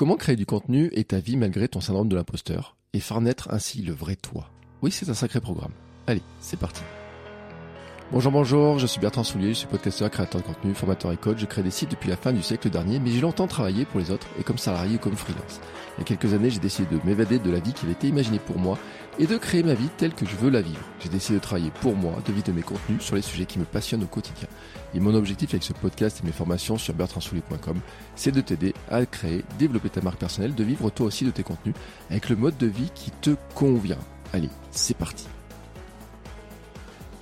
Comment créer du contenu et ta vie malgré ton syndrome de l'imposteur et faire naître ainsi le vrai toi? Oui, c'est un sacré programme. Allez, c'est parti. Bonjour, bonjour, je suis Bertrand Soulier, je suis podcasteur, créateur de contenu, formateur et coach. Je crée des sites depuis la fin du siècle dernier, mais j'ai longtemps travaillé pour les autres et comme salarié ou comme freelance. Il y a quelques années, j'ai décidé de m'évader de la vie qui avait été imaginée pour moi et de créer ma vie telle que je veux la vivre. J'ai décidé de travailler pour moi, de vivre mes contenus sur les sujets qui me passionnent au quotidien. Et mon objectif avec ce podcast et mes formations sur bertrandsoulier.com, c'est de t'aider à créer, développer ta marque personnelle, de vivre toi aussi de tes contenus avec le mode de vie qui te convient. Allez, c'est parti.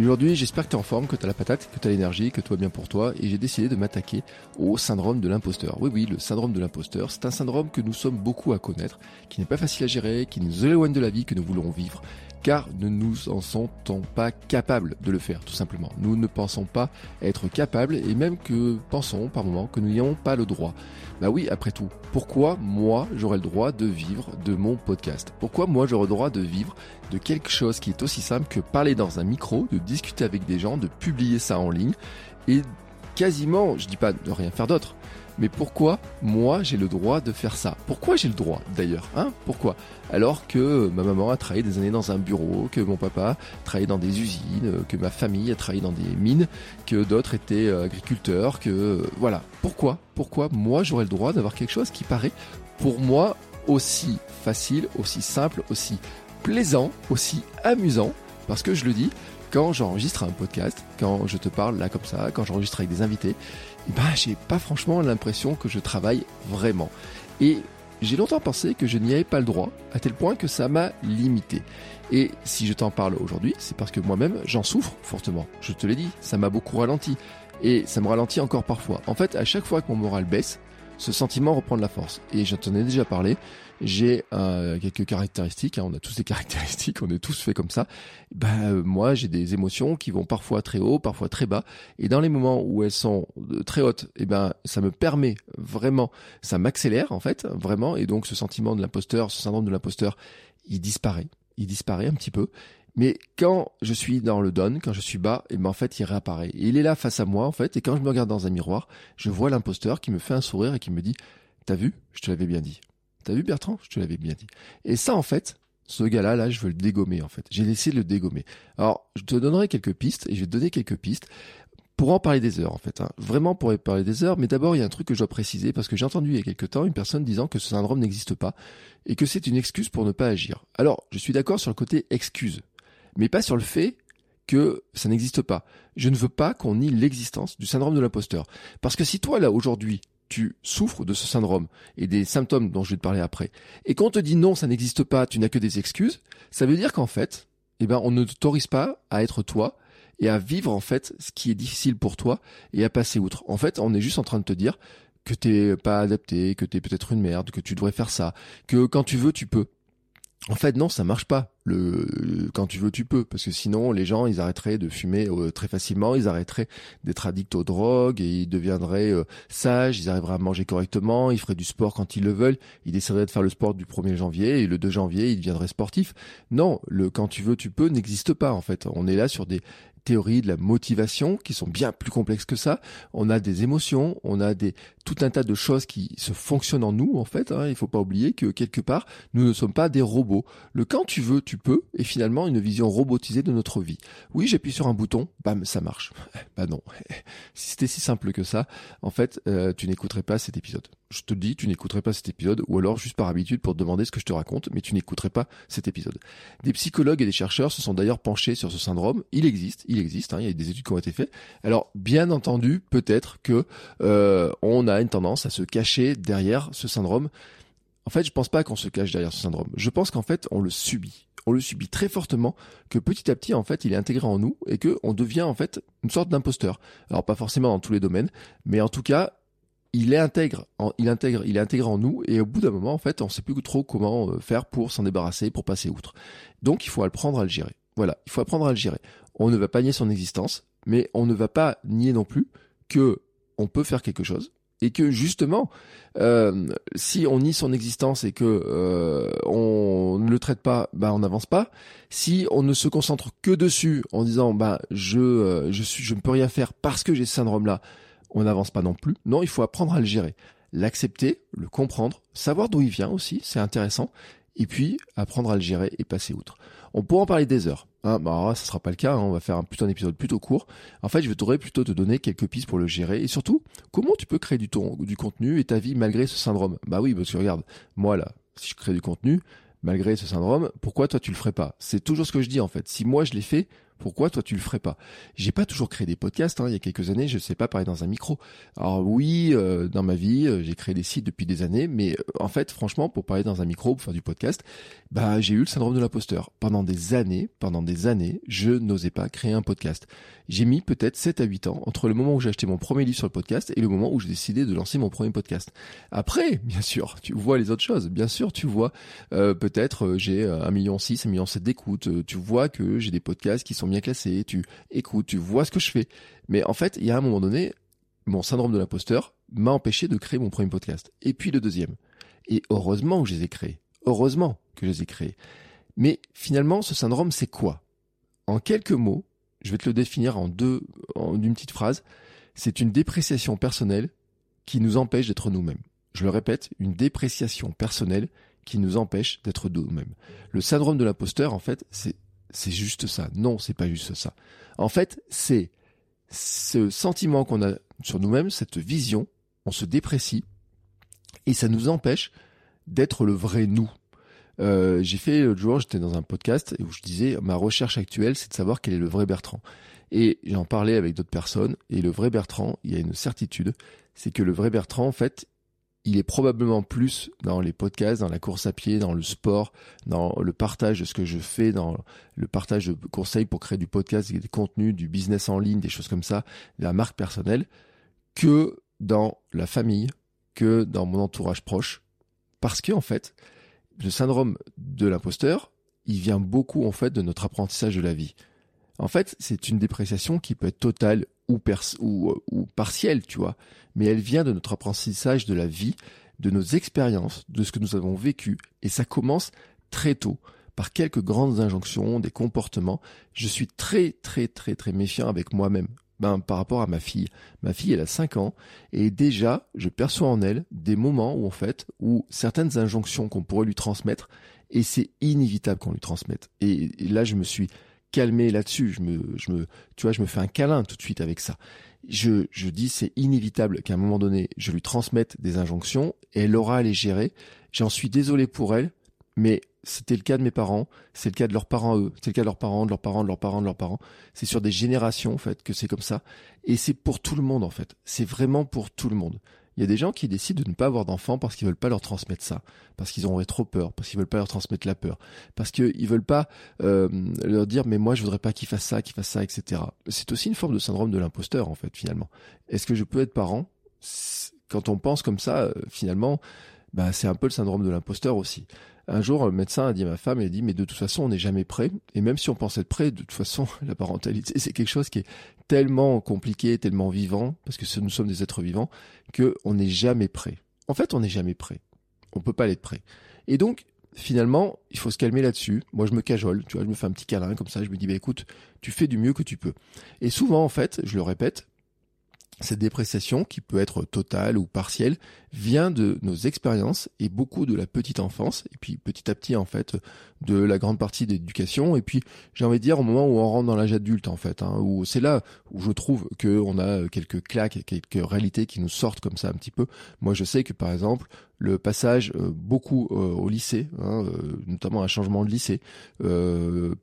Aujourd'hui, j'espère que tu es en forme, que tu as la patate, que tu as l'énergie, que tout va bien pour toi, et j'ai décidé de m'attaquer au syndrome de l'imposteur. Oui, oui, le syndrome de l'imposteur, c'est un syndrome que nous sommes beaucoup à connaître, qui n'est pas facile à gérer, qui nous éloigne de la vie que nous voulons vivre, car ne nous en sentons pas capables de le faire, tout simplement. Nous ne pensons pas être capables, et même que pensons par moments que nous n'y avons pas le droit. Bah oui, après tout, pourquoi moi j'aurais le droit de vivre de mon podcast? Pourquoi moi j'aurais le droit de vivre de quelque chose qui est aussi simple que parler dans un micro, de discuter avec des gens, de publier ça en ligne et quasiment, je dis pas de rien faire d'autre, mais pourquoi moi j'ai le droit de faire ça? Pourquoi j'ai le droit d'ailleurs hein? Pourquoi? Alors que ma maman a travaillé des années dans un bureau, que mon papa travaillait dans des usines, que ma famille a travaillé dans des mines, que d'autres étaient euh, agriculteurs, que euh, voilà. Pourquoi? Pourquoi moi j'aurais le droit d'avoir quelque chose qui paraît pour moi aussi facile, aussi simple, aussi plaisant, aussi amusant? Parce que je le dis, quand j'enregistre un podcast, quand je te parle là comme ça, quand j'enregistre avec des invités, eh ben j'ai pas franchement l'impression que je travaille vraiment. Et j'ai longtemps pensé que je n'y avais pas le droit, à tel point que ça m'a limité. Et si je t'en parle aujourd'hui, c'est parce que moi-même j'en souffre fortement. Je te l'ai dit, ça m'a beaucoup ralenti. Et ça me ralentit encore parfois. En fait, à chaque fois que mon moral baisse, ce sentiment reprend de la force. Et je t'en ai déjà parlé, j'ai euh, quelques caractéristiques, hein, on a tous des caractéristiques, on est tous faits comme ça. Ben moi j'ai des émotions qui vont parfois très haut, parfois très bas, et dans les moments où elles sont euh, très hautes, et eh ben ça me permet vraiment, ça m'accélère en fait, vraiment, et donc ce sentiment de l'imposteur, ce syndrome de l'imposteur, il disparaît, il disparaît un petit peu. Mais quand je suis dans le down, quand je suis bas, et eh ben en fait il réapparaît. Il est là face à moi en fait, et quand je me regarde dans un miroir, je vois l'imposteur qui me fait un sourire et qui me dit T'as vu? Je te l'avais bien dit. T'as vu Bertrand? Je te l'avais bien dit. Et ça, en fait, ce gars-là, là, je veux le dégommer, en fait. J'ai essayé de le dégommer. Alors, je te donnerai quelques pistes, et je vais te donner quelques pistes pour en parler des heures, en fait. Hein. Vraiment pour en parler des heures, mais d'abord, il y a un truc que je dois préciser, parce que j'ai entendu il y a quelques temps une personne disant que ce syndrome n'existe pas, et que c'est une excuse pour ne pas agir. Alors, je suis d'accord sur le côté excuse, mais pas sur le fait que ça n'existe pas. Je ne veux pas qu'on nie l'existence du syndrome de l'imposteur. Parce que si toi, là, aujourd'hui, tu souffres de ce syndrome et des symptômes dont je vais te parler après, et qu'on te dit non, ça n'existe pas, tu n'as que des excuses, ça veut dire qu'en fait, eh ben, on ne t'autorise pas à être toi et à vivre en fait ce qui est difficile pour toi et à passer outre. En fait, on est juste en train de te dire que t'es pas adapté, que t'es peut-être une merde, que tu devrais faire ça, que quand tu veux, tu peux. En fait, non, ça marche pas. Le, quand tu veux, tu peux, parce que sinon, les gens, ils arrêteraient de fumer euh, très facilement, ils arrêteraient d'être addicts aux drogues et ils deviendraient euh, sages, ils arriveraient à manger correctement, ils feraient du sport quand ils le veulent, ils décideraient de faire le sport du 1er janvier et le 2 janvier, ils deviendraient sportifs. Non, le quand tu veux, tu peux n'existe pas en fait. On est là sur des théories de la motivation qui sont bien plus complexes que ça. On a des émotions, on a des tout un tas de choses qui se fonctionnent en nous en fait. Hein. Il faut pas oublier que quelque part nous ne sommes pas des robots. Le quand tu veux, tu peux est finalement une vision robotisée de notre vie. Oui, j'appuie sur un bouton, bam, ça marche. Bah non. si c'était si simple que ça, en fait, euh, tu n'écouterais pas cet épisode je te dis, tu n'écouterais pas cet épisode, ou alors juste par habitude pour te demander ce que je te raconte, mais tu n'écouterais pas cet épisode. Des psychologues et des chercheurs se sont d'ailleurs penchés sur ce syndrome. Il existe, il existe, hein, il y a des études qui ont été faites. Alors, bien entendu, peut-être que euh, on a une tendance à se cacher derrière ce syndrome. En fait, je pense pas qu'on se cache derrière ce syndrome. Je pense qu'en fait, on le subit. On le subit très fortement, que petit à petit, en fait, il est intégré en nous et que on devient en fait une sorte d'imposteur. Alors pas forcément dans tous les domaines, mais en tout cas, il est intègre, il intègre, il est intégré en nous et au bout d'un moment en fait on sait plus trop comment euh, faire pour s'en débarrasser, pour passer outre. Donc il faut apprendre à le gérer. Voilà, il faut apprendre à le gérer. On ne va pas nier son existence, mais on ne va pas nier non plus que on peut faire quelque chose et que justement euh, si on nie son existence et que euh, on ne le traite pas, bah on n'avance pas. Si on ne se concentre que dessus en disant bah je je suis je ne peux rien faire parce que j'ai ce syndrome là on n'avance pas non plus. Non, il faut apprendre à le gérer. l'accepter, le comprendre, savoir d'où il vient aussi, c'est intéressant, et puis apprendre à le gérer et passer outre. On pourra en parler des heures. Hein, bah alors ça sera pas le cas, hein, on va faire un, épisode plutôt court. En fait, je voudrais plutôt te donner quelques pistes pour le gérer et surtout, comment tu peux créer du, ton, du contenu et ta vie malgré ce syndrome? Bah oui, parce que regarde, moi là, si je crée du contenu, malgré ce syndrome, pourquoi toi tu le ferais pas? C'est toujours ce que je dis en fait. Si moi je l'ai fait, pourquoi toi tu le ferais pas? J'ai pas toujours créé des podcasts. Hein. Il y a quelques années, je sais pas parler dans un micro. Alors oui, euh, dans ma vie, euh, j'ai créé des sites depuis des années, mais euh, en fait, franchement, pour parler dans un micro, pour faire du podcast, bah j'ai eu le syndrome de l'imposteur. Pendant des années, pendant des années, je n'osais pas créer un podcast. J'ai mis peut-être 7 à 8 ans entre le moment où j'ai acheté mon premier livre sur le podcast et le moment où j'ai décidé de lancer mon premier podcast. Après, bien sûr, tu vois les autres choses. Bien sûr, tu vois peut-être j'ai un million 6, un million 7 d'écoutes. Tu vois que j'ai des podcasts qui sont bien classé, tu écoutes, tu vois ce que je fais. Mais en fait, il y a un moment donné, mon syndrome de l'imposteur m'a empêché de créer mon premier podcast. Et puis le deuxième. Et heureusement que je les ai créés. Heureusement que je les ai créés. Mais finalement, ce syndrome, c'est quoi? En quelques mots, je vais te le définir en deux, en une petite phrase. C'est une dépréciation personnelle qui nous empêche d'être nous-mêmes. Je le répète, une dépréciation personnelle qui nous empêche d'être nous-mêmes. Le syndrome de l'imposteur, en fait, c'est c'est juste ça. Non, c'est pas juste ça. En fait, c'est ce sentiment qu'on a sur nous-mêmes, cette vision, on se déprécie et ça nous empêche d'être le vrai nous. Euh, j'ai fait l'autre jour, j'étais dans un podcast où je disais ma recherche actuelle, c'est de savoir quel est le vrai Bertrand. Et j'en parlais avec d'autres personnes et le vrai Bertrand, il y a une certitude, c'est que le vrai Bertrand, en fait, il est probablement plus dans les podcasts, dans la course à pied, dans le sport, dans le partage de ce que je fais, dans le partage de conseils pour créer du podcast, des contenus, du business en ligne, des choses comme ça, la marque personnelle, que dans la famille, que dans mon entourage proche. Parce que, en fait, le syndrome de l'imposteur, il vient beaucoup, en fait, de notre apprentissage de la vie. En fait, c'est une dépréciation qui peut être totale ou, ou, ou partielle, tu vois, mais elle vient de notre apprentissage de la vie, de nos expériences, de ce que nous avons vécu, et ça commence très tôt par quelques grandes injonctions, des comportements. Je suis très très très très méfiant avec moi-même. Ben, par rapport à ma fille. Ma fille, elle a 5 ans, et déjà, je perçois en elle des moments où, en fait, où certaines injonctions qu'on pourrait lui transmettre, et c'est inévitable qu'on lui transmette. et là, je me suis calmer là-dessus. Je me, je me, tu vois, je me fais un câlin tout de suite avec ça. Je, je dis c'est inévitable qu'à un moment donné, je lui transmette des injonctions et elle aura à les gérer. J'en suis désolé pour elle, mais c'était le cas de mes parents, c'est le cas de leurs parents eux, c'est le cas de leurs parents, de leurs parents, de leurs parents, de leurs parents. C'est sur des générations en fait que c'est comme ça et c'est pour tout le monde en fait. C'est vraiment pour tout le monde. Il y a des gens qui décident de ne pas avoir d'enfants parce qu'ils veulent pas leur transmettre ça, parce qu'ils auraient trop peur, parce qu'ils veulent pas leur transmettre la peur, parce qu'ils veulent pas euh, leur dire mais moi je voudrais pas qu'il fasse ça, qu'il fasse ça, etc. C'est aussi une forme de syndrome de l'imposteur en fait finalement. Est-ce que je peux être parent? Quand on pense comme ça, euh, finalement, bah, c'est un peu le syndrome de l'imposteur aussi. Un jour, le médecin a dit à ma femme, il a dit, mais de toute façon, on n'est jamais prêt. Et même si on pense être prêt, de toute façon, la parentalité, c'est quelque chose qui est tellement compliqué, tellement vivant, parce que nous sommes des êtres vivants, qu'on n'est jamais prêt. En fait, on n'est jamais prêt. On peut pas l'être prêt. Et donc, finalement, il faut se calmer là-dessus. Moi, je me cajole, tu vois, je me fais un petit câlin comme ça, je me dis, bah écoute, tu fais du mieux que tu peux. Et souvent, en fait, je le répète, cette dépréciation, qui peut être totale ou partielle, vient de nos expériences et beaucoup de la petite enfance, et puis petit à petit en fait de la grande partie d'éducation, et puis j'ai envie de dire au moment où on rentre dans l'âge adulte en fait, hein, où c'est là où je trouve qu'on a quelques claques, quelques réalités qui nous sortent comme ça un petit peu. Moi je sais que par exemple le passage euh, beaucoup euh, au lycée, hein, euh, notamment un changement de lycée,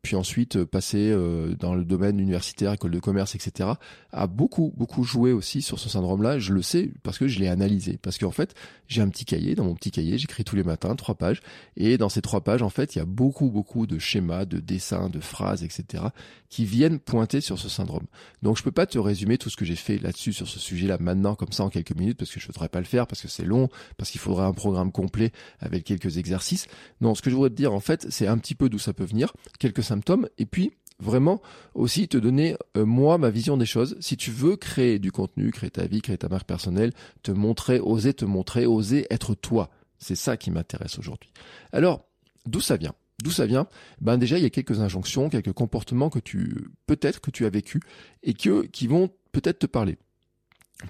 puis ensuite passer dans le domaine universitaire, école de commerce, etc., a beaucoup beaucoup joué aussi sur ce syndrome-là. Je le sais parce que je l'ai analysé, parce qu'en fait j'ai un petit cahier, dans mon petit cahier j'écris tous les matins trois pages, et dans ces trois pages en fait il y a beaucoup beaucoup de schémas, de dessins, de phrases, etc., qui viennent pointer sur ce syndrome. Donc je peux pas te résumer tout ce que j'ai fait là-dessus sur ce sujet-là maintenant comme ça en quelques minutes parce que je voudrais pas le faire parce que c'est long, parce qu'il faudrait un programme complet avec quelques exercices. Non, ce que je voudrais te dire en fait, c'est un petit peu d'où ça peut venir, quelques symptômes, et puis vraiment aussi te donner euh, moi ma vision des choses. Si tu veux créer du contenu, créer ta vie, créer ta marque personnelle, te montrer, oser te montrer, oser être toi. C'est ça qui m'intéresse aujourd'hui. Alors, d'où ça vient? D'où ça vient? Ben déjà, il y a quelques injonctions, quelques comportements que tu peut-être que tu as vécu et que qui vont peut-être te parler.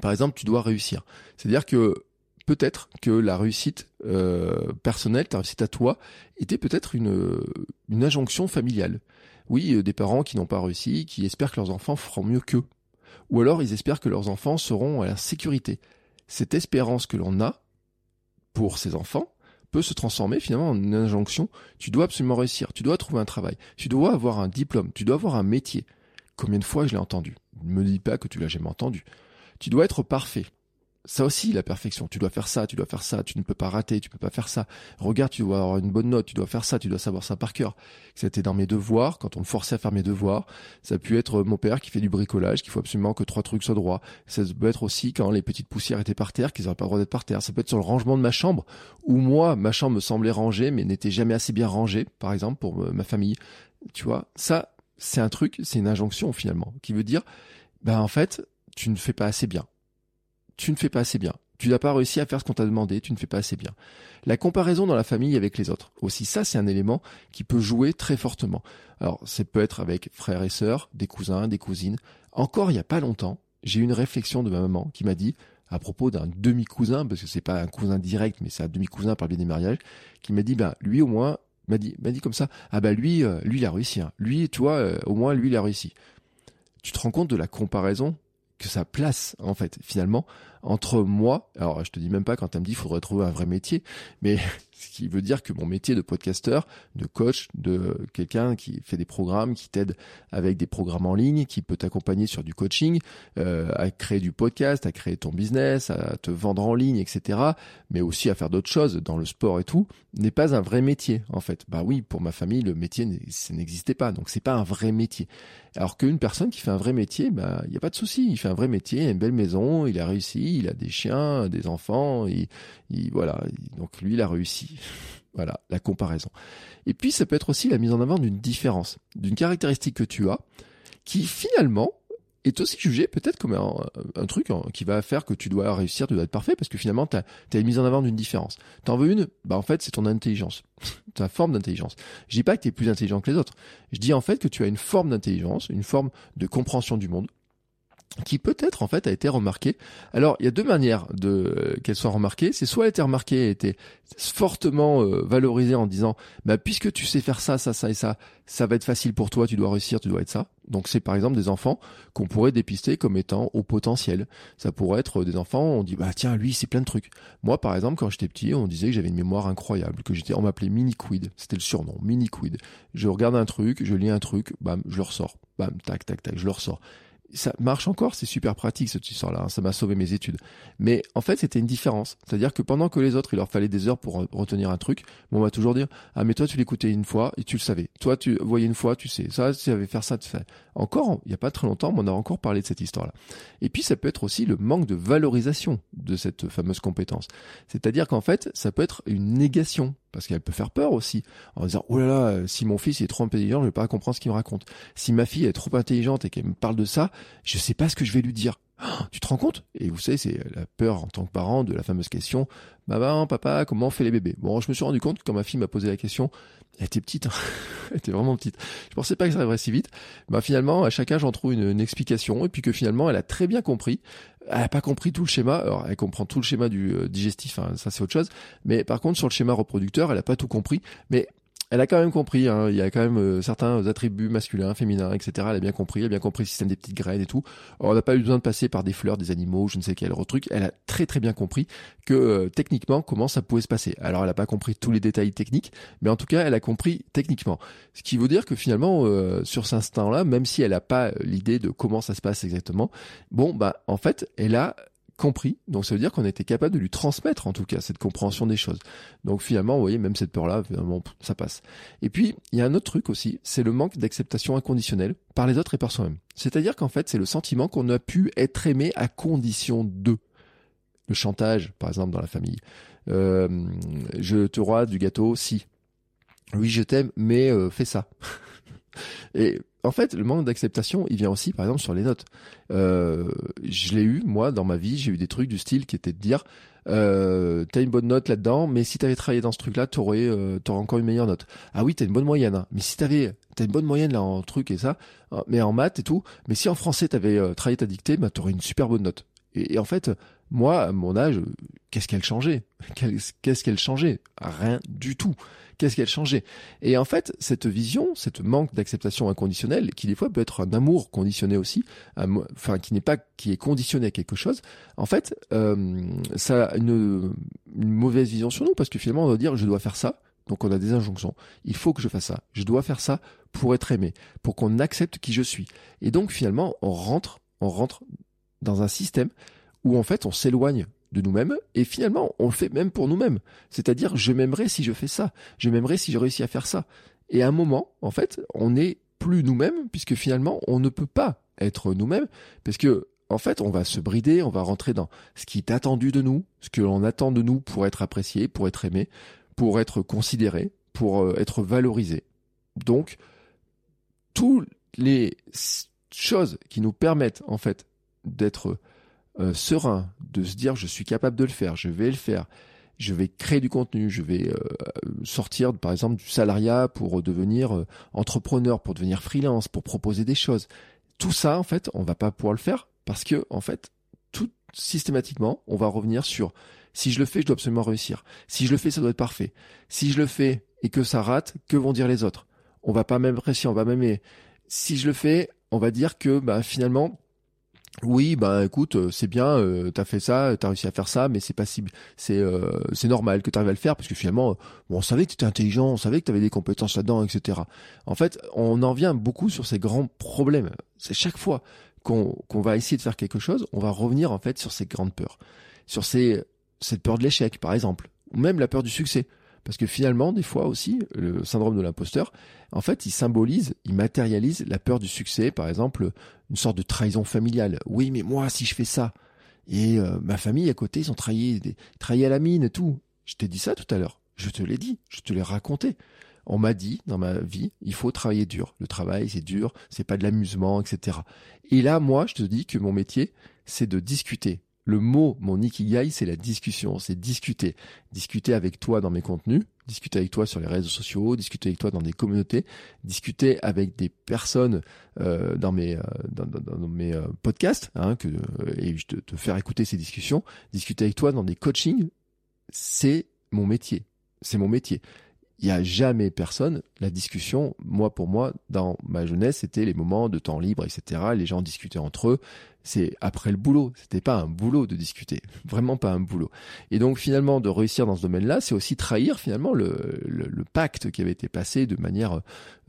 Par exemple, tu dois réussir. C'est-à-dire que peut-être que la réussite euh, personnelle, ta réussite à toi, était peut-être une, une injonction familiale. Oui, euh, des parents qui n'ont pas réussi, qui espèrent que leurs enfants feront mieux qu'eux. Ou alors ils espèrent que leurs enfants seront à la sécurité. Cette espérance que l'on a pour ces enfants peut se transformer finalement en une injonction. Tu dois absolument réussir, tu dois trouver un travail, tu dois avoir un diplôme, tu dois avoir un métier. Combien de fois je l'ai entendu? Ne me dis pas que tu l'as jamais entendu. Tu dois être parfait ça aussi la perfection. Tu dois faire ça, tu dois faire ça, tu ne peux pas rater, tu peux pas faire ça. Regarde, tu dois avoir une bonne note, tu dois faire ça, tu dois savoir ça par cœur. C'était dans mes devoirs, quand on me forçait à faire mes devoirs. Ça a pu être mon père qui fait du bricolage, qu'il faut absolument que trois trucs soient droits. Ça peut être aussi quand les petites poussières étaient par terre, qu'ils n'auraient pas le droit d'être par terre. Ça peut être sur le rangement de ma chambre, où moi, ma chambre me semblait rangée, mais n'était jamais assez bien rangée, par exemple, pour ma famille. Tu vois, ça, c'est un truc, c'est une injonction finalement, qui veut dire, ben en fait, tu ne fais pas assez bien tu ne fais pas assez bien. Tu n'as pas réussi à faire ce qu'on t'a demandé, tu ne fais pas assez bien. La comparaison dans la famille avec les autres. Aussi, ça, c'est un élément qui peut jouer très fortement. Alors, ça peut être avec frères et sœurs, des cousins, des cousines. Encore il n'y a pas longtemps, j'ai eu une réflexion de ma maman qui m'a dit, à propos d'un demi-cousin, parce que c'est pas un cousin direct, mais c'est un demi-cousin par le biais des mariages, qui m'a dit, ben, lui au moins, m'a dit, m'a dit comme ça, ah ben lui, euh, lui il a réussi, hein. lui, tu vois, euh, au moins lui il a réussi. Tu te rends compte de la comparaison que ça place en fait finalement entre moi, alors je te dis même pas quand tu me dit il faudrait trouver un vrai métier, mais ce qui veut dire que mon métier de podcasteur, de coach, de quelqu'un qui fait des programmes, qui t'aide avec des programmes en ligne, qui peut t'accompagner sur du coaching, euh, à créer du podcast, à créer ton business, à te vendre en ligne, etc., mais aussi à faire d'autres choses dans le sport et tout, n'est pas un vrai métier en fait. Bah oui, pour ma famille, le métier n'existait pas, donc c'est pas un vrai métier. Alors qu'une personne qui fait un vrai métier, bah il y a pas de souci, il fait un vrai métier, il a une belle maison, il a réussi, il a des chiens, des enfants, il, voilà, donc lui il a réussi. Voilà, la comparaison. Et puis ça peut être aussi la mise en avant d'une différence, d'une caractéristique que tu as, qui finalement est aussi jugé peut-être comme un, truc hein, qui va faire que tu dois réussir, tu dois être parfait, parce que finalement, tu as, une mise en avant d'une différence. T'en veux une? Bah en fait, c'est ton intelligence, ta forme d'intelligence. Je dis pas que tu es plus intelligent que les autres. Je dis en fait que tu as une forme d'intelligence, une forme de compréhension du monde, qui peut-être en fait a été remarquée. Alors il y a deux manières de euh, qu'elle soit remarquée. C'est soit elle a été remarquée, a été fortement euh, valorisée en disant, bah puisque tu sais faire ça, ça, ça et ça, ça va être facile pour toi, tu dois réussir, tu dois être ça. Donc c'est par exemple des enfants qu'on pourrait dépister comme étant au potentiel. Ça pourrait être des enfants, on dit bah tiens lui c'est plein de trucs. Moi par exemple quand j'étais petit, on disait que j'avais une mémoire incroyable, que j'étais, on m'appelait mini quid, c'était le surnom, mini quid. Je regarde un truc, je lis un truc, bam, je le ressors, bam, tac tac tac, je le ressors ça marche encore, c'est super pratique cette histoire-là, hein, ça m'a sauvé mes études. Mais en fait, c'était une différence. C'est-à-dire que pendant que les autres, il leur fallait des heures pour retenir un truc, on va toujours dire, ah mais toi tu l'écoutais une fois et tu le savais. Toi tu voyais une fois, tu sais. Ça, tu savais faire ça, tu fais. Encore, il n'y a pas très longtemps, on a encore parlé de cette histoire-là. Et puis ça peut être aussi le manque de valorisation de cette fameuse compétence. C'est-à-dire qu'en fait, ça peut être une négation parce qu'elle peut faire peur aussi, en disant oh là là, si mon fils est trop intelligent, je vais pas comprendre ce qu'il me raconte. Si ma fille est trop intelligente et qu'elle me parle de ça, je sais pas ce que je vais lui dire. tu te rends compte? Et vous savez, c'est la peur en tant que parent de la fameuse question Maman, papa, comment on fait les bébés? Bon, je me suis rendu compte quand ma fille m'a posé la question, elle était petite, hein. elle était vraiment petite. Je pensais pas que ça arriverait si vite. Bah finalement, à chaque âge, j'en trouve une, explication, et puis que finalement, elle a très bien compris. Elle a pas compris tout le schéma. Alors, elle comprend tout le schéma du euh, digestif, hein, ça c'est autre chose. Mais par contre, sur le schéma reproducteur, elle a pas tout compris. Mais elle a quand même compris, hein, il y a quand même euh, certains attributs masculins, féminins, etc. Elle a bien compris, elle a bien compris le système des petites graines et tout. on n'a pas eu besoin de passer par des fleurs, des animaux, je ne sais quel autre truc. Elle a très très bien compris que euh, techniquement comment ça pouvait se passer. Alors elle n'a pas compris tous les détails techniques, mais en tout cas elle a compris techniquement. Ce qui veut dire que finalement euh, sur cet instant-là, même si elle n'a pas l'idée de comment ça se passe exactement, bon bah en fait elle a compris. Donc ça veut dire qu'on était capable de lui transmettre en tout cas cette compréhension des choses. Donc finalement, vous voyez, même cette peur-là, finalement, ça passe. Et puis, il y a un autre truc aussi, c'est le manque d'acceptation inconditionnelle par les autres et par soi-même. C'est-à-dire qu'en fait, c'est le sentiment qu'on a pu être aimé à condition de. Le chantage, par exemple, dans la famille. Euh, je te roi du gâteau, si. Oui, je t'aime, mais euh, fais ça. Et en fait, le manque d'acceptation, il vient aussi, par exemple, sur les notes. Euh, je l'ai eu, moi, dans ma vie, j'ai eu des trucs du style qui étaient de dire, euh, t'as une bonne note là-dedans, mais si t'avais travaillé dans ce truc-là, t'aurais, euh, t'aurais encore une meilleure note. Ah oui, t'as une bonne moyenne, hein. mais si t'avais, t'as une bonne moyenne là en truc et ça, mais en maths et tout, mais si en français t'avais travaillé ta dictée, bah t'aurais une super bonne note. Et, en fait, Moi, à mon âge, qu'est-ce qu'elle changeait? Qu'est-ce qu'elle changeait? Rien du tout. Qu'est-ce qu'elle changeait? Et en fait, cette vision, cette manque d'acceptation inconditionnelle, qui des fois peut être un amour conditionné aussi, enfin qui n'est pas qui est conditionné à quelque chose, en fait, euh, ça a une, une mauvaise vision sur nous parce que finalement on va dire je dois faire ça, donc on a des injonctions. Il faut que je fasse ça. Je dois faire ça pour être aimé, pour qu'on accepte qui je suis. Et donc finalement, on rentre, on rentre dans un système où en fait on s'éloigne de nous-mêmes et finalement on le fait même pour nous-mêmes. C'est-à-dire je m'aimerais si je fais ça, je m'aimerais si je réussis à faire ça. Et à un moment, en fait, on n'est plus nous-mêmes puisque finalement on ne peut pas être nous-mêmes parce que en fait, on va se brider, on va rentrer dans ce qui est attendu de nous, ce que l'on attend de nous pour être apprécié, pour être aimé, pour être considéré, pour euh, être valorisé. Donc, toutes les choses qui nous permettent en fait d'être euh, serein, de se dire je suis capable de le faire, je vais le faire, je vais créer du contenu, je vais euh, sortir par exemple du salariat pour devenir euh, entrepreneur, pour devenir freelance, pour proposer des choses. Tout ça en fait, on va pas pouvoir le faire parce que en fait, tout systématiquement, on va revenir sur si je le fais, je dois absolument réussir. Si je le fais, ça doit être parfait. Si je le fais et que ça rate, que vont dire les autres? On va pas même réussir, on va même si je le fais, on va dire que bah, finalement oui, ben écoute, euh, c'est bien, euh, t'as fait ça, t'as réussi à faire ça, mais c'est pas si, c'est euh, c'est normal que t'arrives à le faire parce que finalement, on savait que t'étais intelligent, on savait que t'avais des compétences là-dedans, etc. En fait, on en vient beaucoup sur ces grands problèmes. C'est chaque fois qu'on qu'on va essayer de faire quelque chose, on va revenir en fait sur ces grandes peurs, sur ces cette peur de l'échec, par exemple, ou même la peur du succès. Parce que finalement, des fois aussi, le syndrome de l'imposteur, en fait, il symbolise, il matérialise la peur du succès, par exemple, une sorte de trahison familiale. Oui, mais moi, si je fais ça, et euh, ma famille à côté, ils ont trahi, des, à la mine et tout. Je t'ai dit ça tout à l'heure. Je te l'ai dit, je te l'ai raconté. On m'a dit dans ma vie, il faut travailler dur. Le travail, c'est dur, c'est pas de l'amusement, etc. Et là, moi, je te dis que mon métier, c'est de discuter, le mot, mon ikigai, c'est la discussion, c'est discuter. Discuter avec toi dans mes contenus, discuter avec toi sur les réseaux sociaux, discuter avec toi dans des communautés, discuter avec des personnes euh, dans mes, euh, dans, mes euh, podcasts, hein, que, et je te, te faire écouter ces discussions, discuter avec toi dans des coachings, c'est mon métier. C'est mon métier il n'y a jamais personne. La discussion, moi pour moi, dans ma jeunesse, c'était les moments de temps libre, etc. Les gens discutaient entre eux c'est après le boulot. C'était pas un boulot de discuter, vraiment pas un boulot. Et donc finalement, de réussir dans ce domaine-là, c'est aussi trahir finalement le, le, pacte qui avait été passé de manière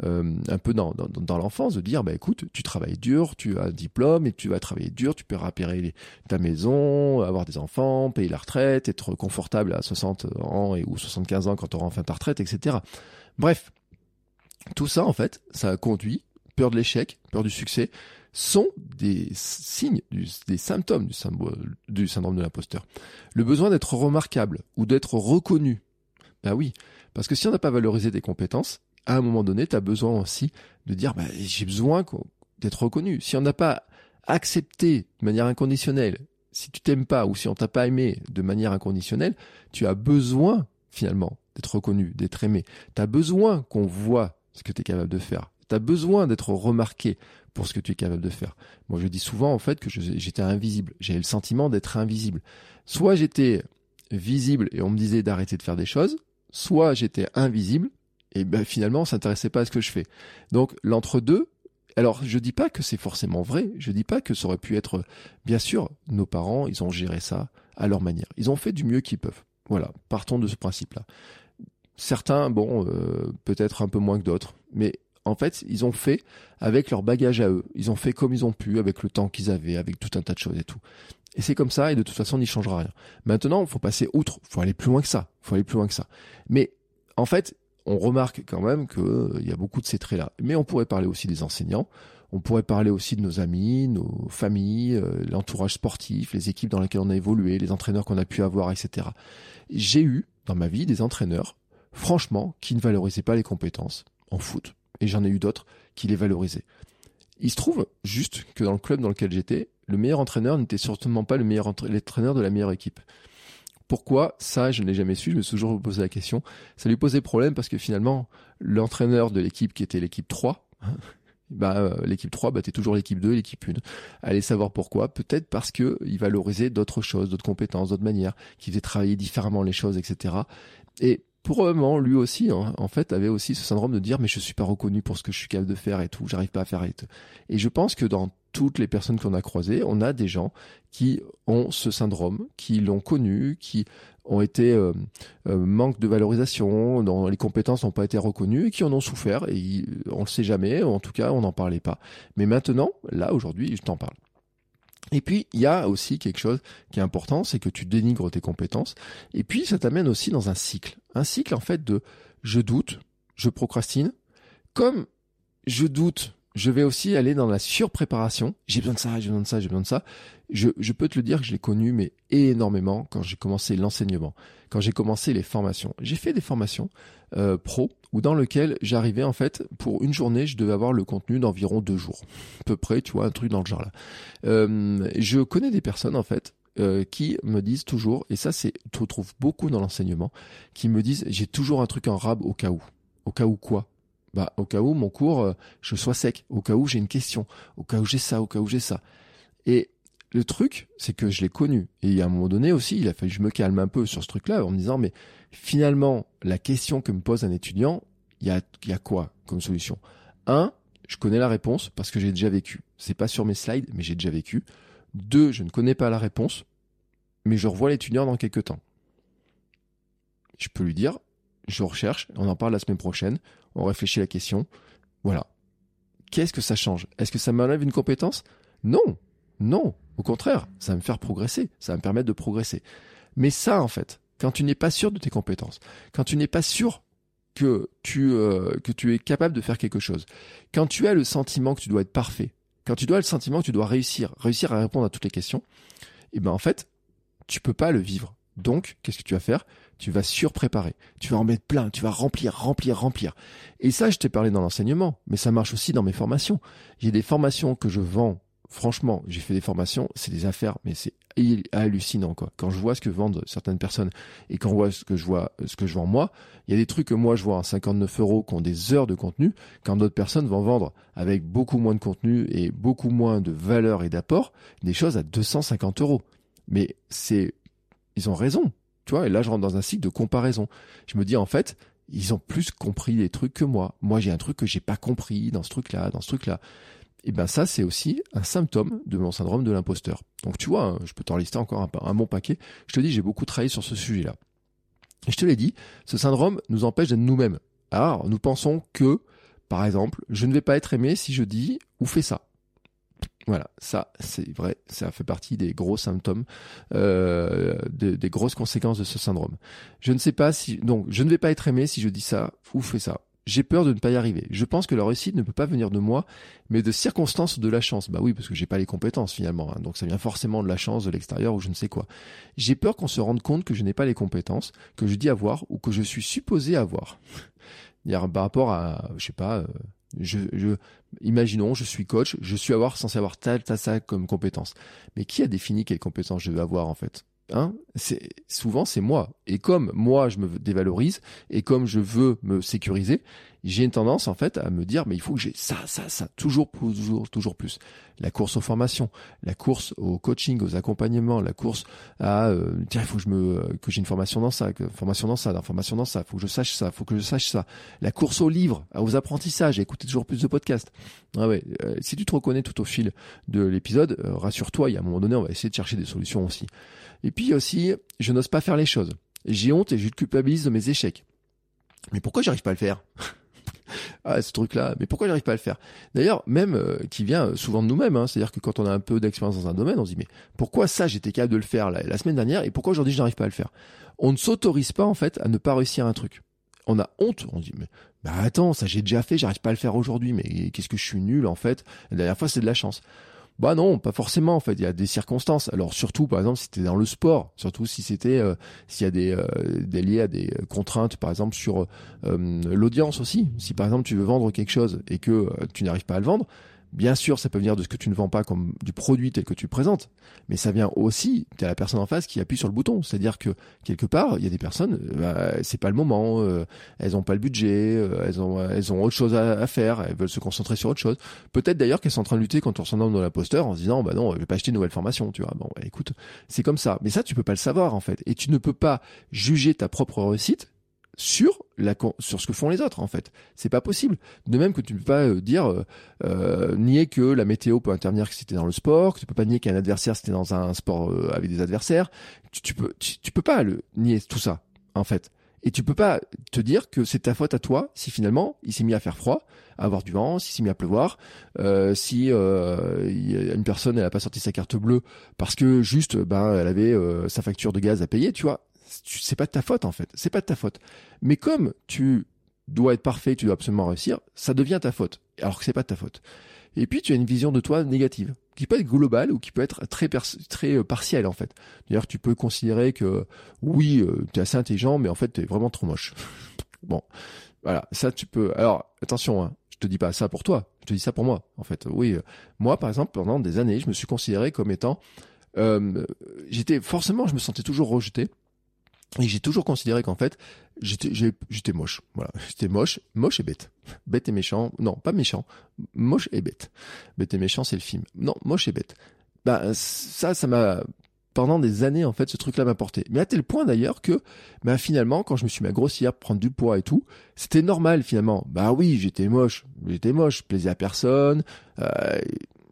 euh, un peu dans, dans, dans l'enfance, de dire bah écoute, tu travailles dur, tu as un diplôme et tu vas travailler dur, tu peux rapérer ta maison, avoir des enfants, payer la retraite, être confortable à 60 ans et ou 75 ans quand tu auras enfin ta retraite, etc. Bref, tout ça en fait, ça a conduit peur de l'échec, peur du succès, sont des signes, des symptômes du, syndrome de l'imposteur. Le besoin d'être remarquable ou d'être reconnu. Ben oui, parce que si on n'a pas valorisé tes compétences, à un moment donné, tu as besoin aussi de dire bah, j'ai besoin d'être reconnu. Si on n'a pas accepté de manière inconditionnelle, si tu t'aimes pas ou si on t'a pas aimé de manière inconditionnelle, tu as besoin finalement d'être reconnu, d'être aimé. Tu as besoin qu'on voit ce que tu es capable de faire. Tu as besoin d'être remarqué pour ce que tu es capable de faire. Moi, je dis souvent en fait que j'étais invisible. J'avais le sentiment d'être invisible. Soit j'étais visible et on me disait d'arrêter de faire des choses, soit j'étais invisible et ben finalement on s'intéressait pas à ce que je fais. Donc l'entre-deux, alors je dis pas que c'est forcément vrai, je dis pas que ça aurait pu être bien sûr nos parents, ils ont géré ça à leur manière. Ils ont fait du mieux qu'ils peuvent. Voilà, partons de ce principe-là. Certains, bon, euh, peut-être un peu moins que d'autres, mais en fait, ils ont fait avec leur bagage à eux. Ils ont fait comme ils ont pu, avec le temps qu'ils avaient, avec tout un tas de choses et tout. Et c'est comme ça, et de toute façon, on n'y changera rien. Maintenant, il faut passer outre, faut aller plus loin que ça, faut aller plus loin que ça. Mais en fait, on remarque quand même qu'il euh, y a beaucoup de ces traits-là. Mais on pourrait parler aussi des enseignants, on pourrait parler aussi de nos amis, nos familles, euh, l'entourage sportif, les équipes dans lesquelles on a évolué, les entraîneurs qu'on a pu avoir, etc. J'ai eu, dans ma vie, des entraîneurs, franchement, qui ne valorisaient pas les compétences en foot et j'en ai eu d'autres qui les valorisaient. Il se trouve juste que dans le club dans lequel j'étais, le meilleur entraîneur n'était certainement pas le meilleur entraîneur de la meilleure équipe. Pourquoi? Ça, je ne l'ai jamais su, je me suis toujours posé la question. Ça lui posait problème parce que finalement, l'entraîneur de l'équipe qui était l'équipe 3, bah, euh, l'équipe 3, bah, t'es toujours l'équipe 2, l'équipe 1. Allez savoir pourquoi. Peut-être parce que il valorisait d'autres choses, d'autres compétences, d'autres manières, qu'il faisait travailler différemment les choses, etc. Et probablement, lui aussi, hein, en fait, avait aussi ce syndrome de dire, mais je suis pas reconnu pour ce que je suis capable de faire et tout, j'arrive pas à faire et. Et je pense que dans toutes les personnes qu'on a croisées, on a des gens qui ont ce syndrome, qui l'ont connu, qui ont été euh, euh, manque de valorisation, dont les compétences n'ont pas été reconnues qui en ont souffert. Et on le sait jamais, en tout cas, on n'en parlait pas. Mais maintenant, là, aujourd'hui, je t'en parle. Et puis, il y a aussi quelque chose qui est important, c'est que tu dénigres tes compétences. Et puis, ça t'amène aussi dans un cycle. Un cycle, en fait, de je doute, je procrastine. Comme je doute, je vais aussi aller dans la surpréparation. J'ai besoin de ça, j'ai besoin de ça, j'ai besoin de ça. Je, peux te le dire que je l'ai connu, mais énormément quand j'ai commencé l'enseignement, quand j'ai commencé les formations. J'ai fait des formations euh, pro ou dans lequel j'arrivais en fait pour une journée, je devais avoir le contenu d'environ deux jours, à peu près, tu vois, un truc dans le genre là. Euh, je connais des personnes en fait euh, qui me disent toujours, et ça c'est, tu retrouves beaucoup dans l'enseignement, qui me disent j'ai toujours un truc en rab au cas où. Au cas où quoi? Bah, au cas où mon cours, euh, je sois sec, au cas où j'ai une question, au cas où j'ai ça, au cas où j'ai ça. Et le truc, c'est que je l'ai connu. Et à un moment donné aussi, il a fallu que je me calme un peu sur ce truc-là en me disant, mais finalement, la question que me pose un étudiant, il y a, quoi comme solution? Un, je connais la réponse parce que j'ai déjà vécu. C'est pas sur mes slides, mais j'ai déjà vécu. Deux, je ne connais pas la réponse, mais je revois l'étudiant dans quelques temps. Je peux lui dire, je recherche, on en parle la semaine prochaine, on réfléchit à la question. Voilà. Qu'est-ce que ça change? Est-ce que ça m'enlève une compétence? Non, non. Au contraire, ça va me faire progresser, ça va me permettre de progresser. Mais ça, en fait, quand tu n'es pas sûr de tes compétences, quand tu n'es pas sûr que tu, euh, que tu es capable de faire quelque chose, quand tu as le sentiment que tu dois être parfait, quand tu dois le sentiment que tu dois réussir, réussir à répondre à toutes les questions, eh ben en fait, tu peux pas le vivre. Donc, qu'est-ce que tu vas faire? Tu vas surpréparer. Tu vas en mettre plein. Tu vas remplir, remplir, remplir. Et ça, je t'ai parlé dans l'enseignement, mais ça marche aussi dans mes formations. J'ai des formations que je vends. Franchement, j'ai fait des formations, c'est des affaires, mais c'est hallucinant quoi. Quand je vois ce que vendent certaines personnes et quand je vois ce que je vends moi, il y a des trucs que moi je vois à 59 euros qui ont des heures de contenu, quand d'autres personnes vont vendre avec beaucoup moins de contenu et beaucoup moins de valeur et d'apport, des choses à 250 euros. Mais c'est ils ont raison. Tu vois, et là, je rentre dans un cycle de comparaison. Je me dis, en fait, ils ont plus compris les trucs que moi. Moi, j'ai un truc que j'ai pas compris dans ce truc-là, dans ce truc-là. Et ben ça, c'est aussi un symptôme de mon syndrome de l'imposteur. Donc tu vois, hein, je peux t'en lister encore un, bon paquet. Je te dis, j'ai beaucoup travaillé sur ce sujet-là. Et je te l'ai dit, ce syndrome nous empêche d'être nous-mêmes. Alors, nous pensons que, par exemple, je ne vais pas être aimé si je dis ou fais ça. Voilà, ça c'est vrai, ça fait partie des gros symptômes, euh, des grosses conséquences de ce syndrome. Je ne sais pas si, donc, je ne vais pas être aimé si je dis ça ou fais ça. J'ai peur de ne pas y arriver. Je pense que la réussite ne peut pas venir de moi, mais de circonstances de la chance. Bah oui, parce que j'ai pas les compétences finalement. Hein. donc ça vient forcément de la chance, de l'extérieur ou je ne sais quoi. J'ai peur qu'on se rende compte que je n'ai pas les compétences, que je dis avoir ou que je suis supposé avoir. Par rapport à, je sais pas, euh, je, je, imaginons, je suis coach, je suis avoir, censé avoir tel, tel, ça comme compétence. Mais qui a défini quelles compétences je veux avoir, en fait? Hein c'est souvent c'est moi et comme moi je me dévalorise et comme je veux me sécuriser j'ai une tendance en fait à me dire mais il faut que j'ai ça, ça, ça, toujours, toujours, toujours plus. La course aux formations, la course au coaching, aux accompagnements, la course à euh, tiens il faut que je me que j'ai une formation dans ça, que, formation dans ça, une formation dans ça, faut que je sache ça, faut que je sache ça. La course aux livres, aux apprentissages, écouter toujours plus de podcasts. Ah ouais, euh, si tu te reconnais tout au fil de l'épisode, euh, rassure-toi, il y a un moment donné on va essayer de chercher des solutions aussi. Et puis aussi, je n'ose pas faire les choses. J'ai honte et je culpabilise de mes échecs. Mais pourquoi j'arrive pas à le faire ah ce truc là mais pourquoi j'arrive pas à le faire? D'ailleurs même euh, qui vient souvent de nous-mêmes hein, c'est-à-dire que quand on a un peu d'expérience dans un domaine on se dit mais pourquoi ça j'étais capable de le faire la, semaine dernière et pourquoi aujourd'hui je n'arrive pas à le faire? On ne s'autorise pas en fait à ne pas réussir un truc. On a honte on dit mais bah attends ça j'ai déjà fait j'arrive pas à le faire aujourd'hui mais qu'est-ce que je suis nul en fait? La dernière fois c'est de la chance bah non, pas forcément en fait. Il y a des circonstances. Alors surtout, par exemple, si c'était dans le sport, surtout si c'était euh, s'il y a des, euh, des liés à des contraintes, par exemple sur euh, l'audience aussi. Si par exemple tu veux vendre quelque chose et que tu n'arrives pas à le vendre, Bien sûr, ça peut venir de ce que tu ne vends pas comme du produit tel que tu présentes, mais ça vient aussi de la personne en face qui appuie sur le bouton. C'est-à-dire que quelque part, il y a des personnes, bah, c'est pas le moment, euh, elles ont pas le budget, euh, elles ont elles ont autre chose à, faire, elles veulent se concentrer sur autre chose. Peut-être d'ailleurs qu'elles sont en train de lutter contre leur syndrome de l'imposteur en se disant bah non, je vais pas acheter une nouvelle formation, tu vois. Bon, bah, écoute, c'est comme ça. Mais ça, tu peux pas le savoir en fait, et tu ne peux pas juger ta propre réussite sur la sur ce que font les autres en fait. C'est pas possible. De même que tu ne peux pas euh, dire euh, euh, nier que la météo peut intervenir si c'était dans le sport, que tu peux pas nier qu'un adversaire c'était dans un sport avec des adversaires. Tu, peux tu, peux pas le nier tout ça en fait. Et tu peux pas te dire que c'est ta faute à toi si finalement il s'est mis à faire froid, à avoir du vent, s'il s'est mis à pleuvoir, si une personne elle a pas sorti sa carte bleue parce que juste ben elle avait sa facture de gaz à payer, tu vois c'est pas de ta faute en fait, c'est pas de ta faute. Mais comme tu dois être parfait, tu dois absolument réussir, ça devient ta faute, alors que c'est pas de ta faute. Et puis tu as une vision de toi négative, qui peut être globale ou qui peut être très très euh, partielle en fait. D'ailleurs, tu peux considérer que oui, euh, tu es assez intelligent, mais en fait tu es vraiment trop moche. bon, voilà, ça tu peux. Alors attention, hein, je te dis pas ça pour toi, je te dis ça pour moi. En fait, oui, euh, moi par exemple, pendant des années, je me suis considéré comme étant, j'étais forcément, je me sentais toujours rejeté et j'ai toujours considéré qu'en fait, j'étais, moche. Voilà, j'étais moche, moche et bête. Bête et méchant. Non, pas méchant. Moche et bête. Bête et méchant, c'est le film. Non, moche et bête. Bah, ça, ça m'a, pendant des années, en fait, ce truc-là m'a porté. Mais à tel point d'ailleurs que, bah, finalement, quand je me suis mis à grossir, prendre du poids et tout, c'était normal finalement. Bah oui, j'étais moche. J'étais moche. Je plaisais à personne. Euh,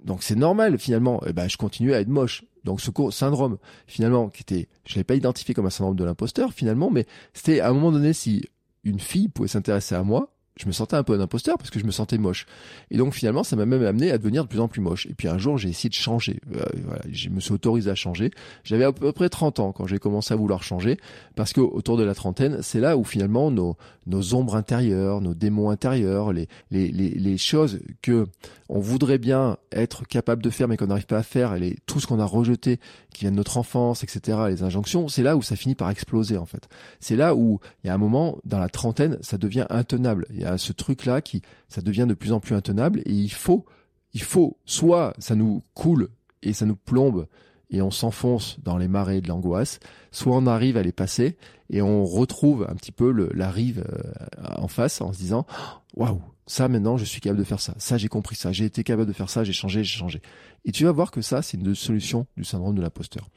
donc c'est normal finalement. Et bah, je continuais à être moche. Donc ce syndrome, finalement, qui était, je l'ai pas identifié comme un syndrome de l'imposteur, finalement, mais c'était à un moment donné, si une fille pouvait s'intéresser à moi, je me sentais un peu un imposteur parce que je me sentais moche. Et donc finalement, ça m'a même amené à devenir de plus en plus moche. Et puis un jour, j'ai essayé de changer. Euh, je me suis autorisé à changer. J'avais à peu près 30 ans quand j'ai commencé à vouloir changer parce que autour de la trentaine, c'est là où finalement nos, nos ombres intérieures, nos démons intérieurs, les, les, les, les choses que on voudrait bien être capable de faire mais qu'on n'arrive pas à faire, tout ce qu'on a rejeté qui vient de notre enfance, etc., les injonctions, c'est là où ça finit par exploser en fait. C'est là où il y a un moment dans la trentaine, ça devient intenable. Il y a ce truc là qui, ça devient de plus en plus intenable et il faut, il faut, soit ça nous coule et ça nous plombe et on s'enfonce dans les marées de l'angoisse, soit on arrive à les passer et on retrouve un petit peu le, la rive euh, en face en se disant waouh ça maintenant je suis capable de faire ça, ça j'ai compris ça, j'ai été capable de faire ça, j'ai changé, j'ai changé. Et tu vas voir que ça c'est une solution du syndrome de l'imposteur.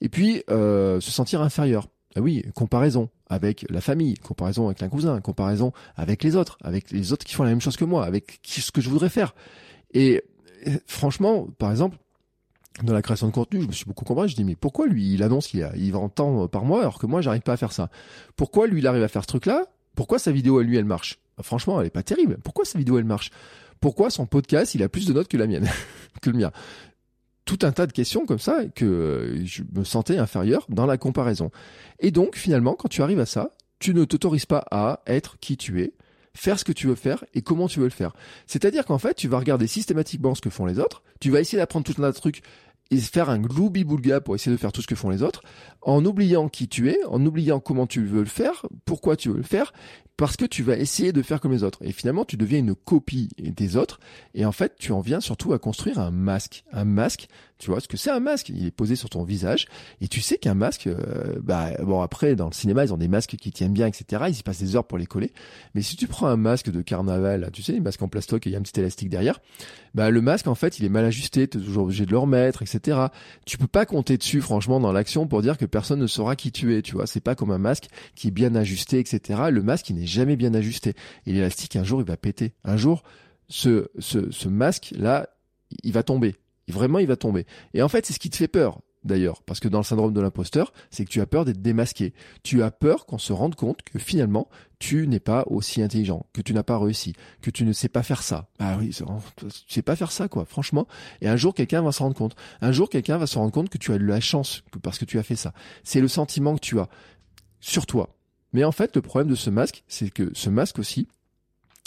Et puis euh, se sentir inférieur. Ah oui, comparaison avec la famille, comparaison avec un cousin, comparaison avec les autres, avec les autres qui font la même chose que moi, avec ce que je voudrais faire. Et franchement, par exemple, dans la création de contenu, je me suis beaucoup comparé. Je dis mais pourquoi lui il annonce qu'il il vend tant par mois alors que moi j'arrive pas à faire ça? Pourquoi lui il arrive à faire ce truc-là? Pourquoi sa vidéo à lui elle marche? Bah, Franchement, elle est pas terrible. Pourquoi sa vidéo elle marche? Pourquoi son podcast il a plus de notes que la mienne, que le mien? Tout un tas de questions comme ça que je me sentais inférieur dans la comparaison. Et donc finalement, quand tu arrives à ça, tu ne t'autorises pas à être qui tu es faire ce que tu veux faire et comment tu veux le faire. C'est-à-dire qu'en fait, tu vas regarder systématiquement ce que font les autres, tu vas essayer d'apprendre tout un tas de trucs et faire un gloubi-boulga pour essayer de faire tout ce que font les autres, en oubliant qui tu es, en oubliant comment tu veux le faire, pourquoi tu veux le faire, parce que tu vas essayer de faire comme les autres. Et finalement, tu deviens une copie des autres. Et en fait, tu en viens surtout à construire un masque. Un masque, tu vois ce que c'est un masque Il est posé sur ton visage. Et tu sais qu'un masque, euh, bah bon après, dans le cinéma, ils ont des masques qui tiennent bien, etc. Ils y passent des heures pour les coller. Mais si tu prends un masque de carnaval, tu sais, les masques en plastoc et il y a un petit élastique derrière, bah le masque en fait, il est mal ajusté. Tu es toujours obligé de le remettre, etc. Tu peux pas compter dessus, franchement, dans l'action pour dire que personne ne saura qui tu es. Tu vois, c'est pas comme un masque qui est bien ajusté, etc. Le masque, il n'est jamais bien ajusté. Et l'élastique, un jour, il va péter. Un jour, ce, ce, ce masque-là, il va tomber. Vraiment, il va tomber. Et en fait, c'est ce qui te fait peur d'ailleurs, parce que dans le syndrome de l'imposteur, c'est que tu as peur d'être démasqué. Tu as peur qu'on se rende compte que finalement, tu n'es pas aussi intelligent, que tu n'as pas réussi, que tu ne sais pas faire ça. Ah oui, tu sais pas faire ça, quoi, franchement. Et un jour, quelqu'un va se rendre compte. Un jour, quelqu'un va se rendre compte que tu as eu la chance parce que tu as fait ça. C'est le sentiment que tu as sur toi. Mais en fait, le problème de ce masque, c'est que ce masque aussi,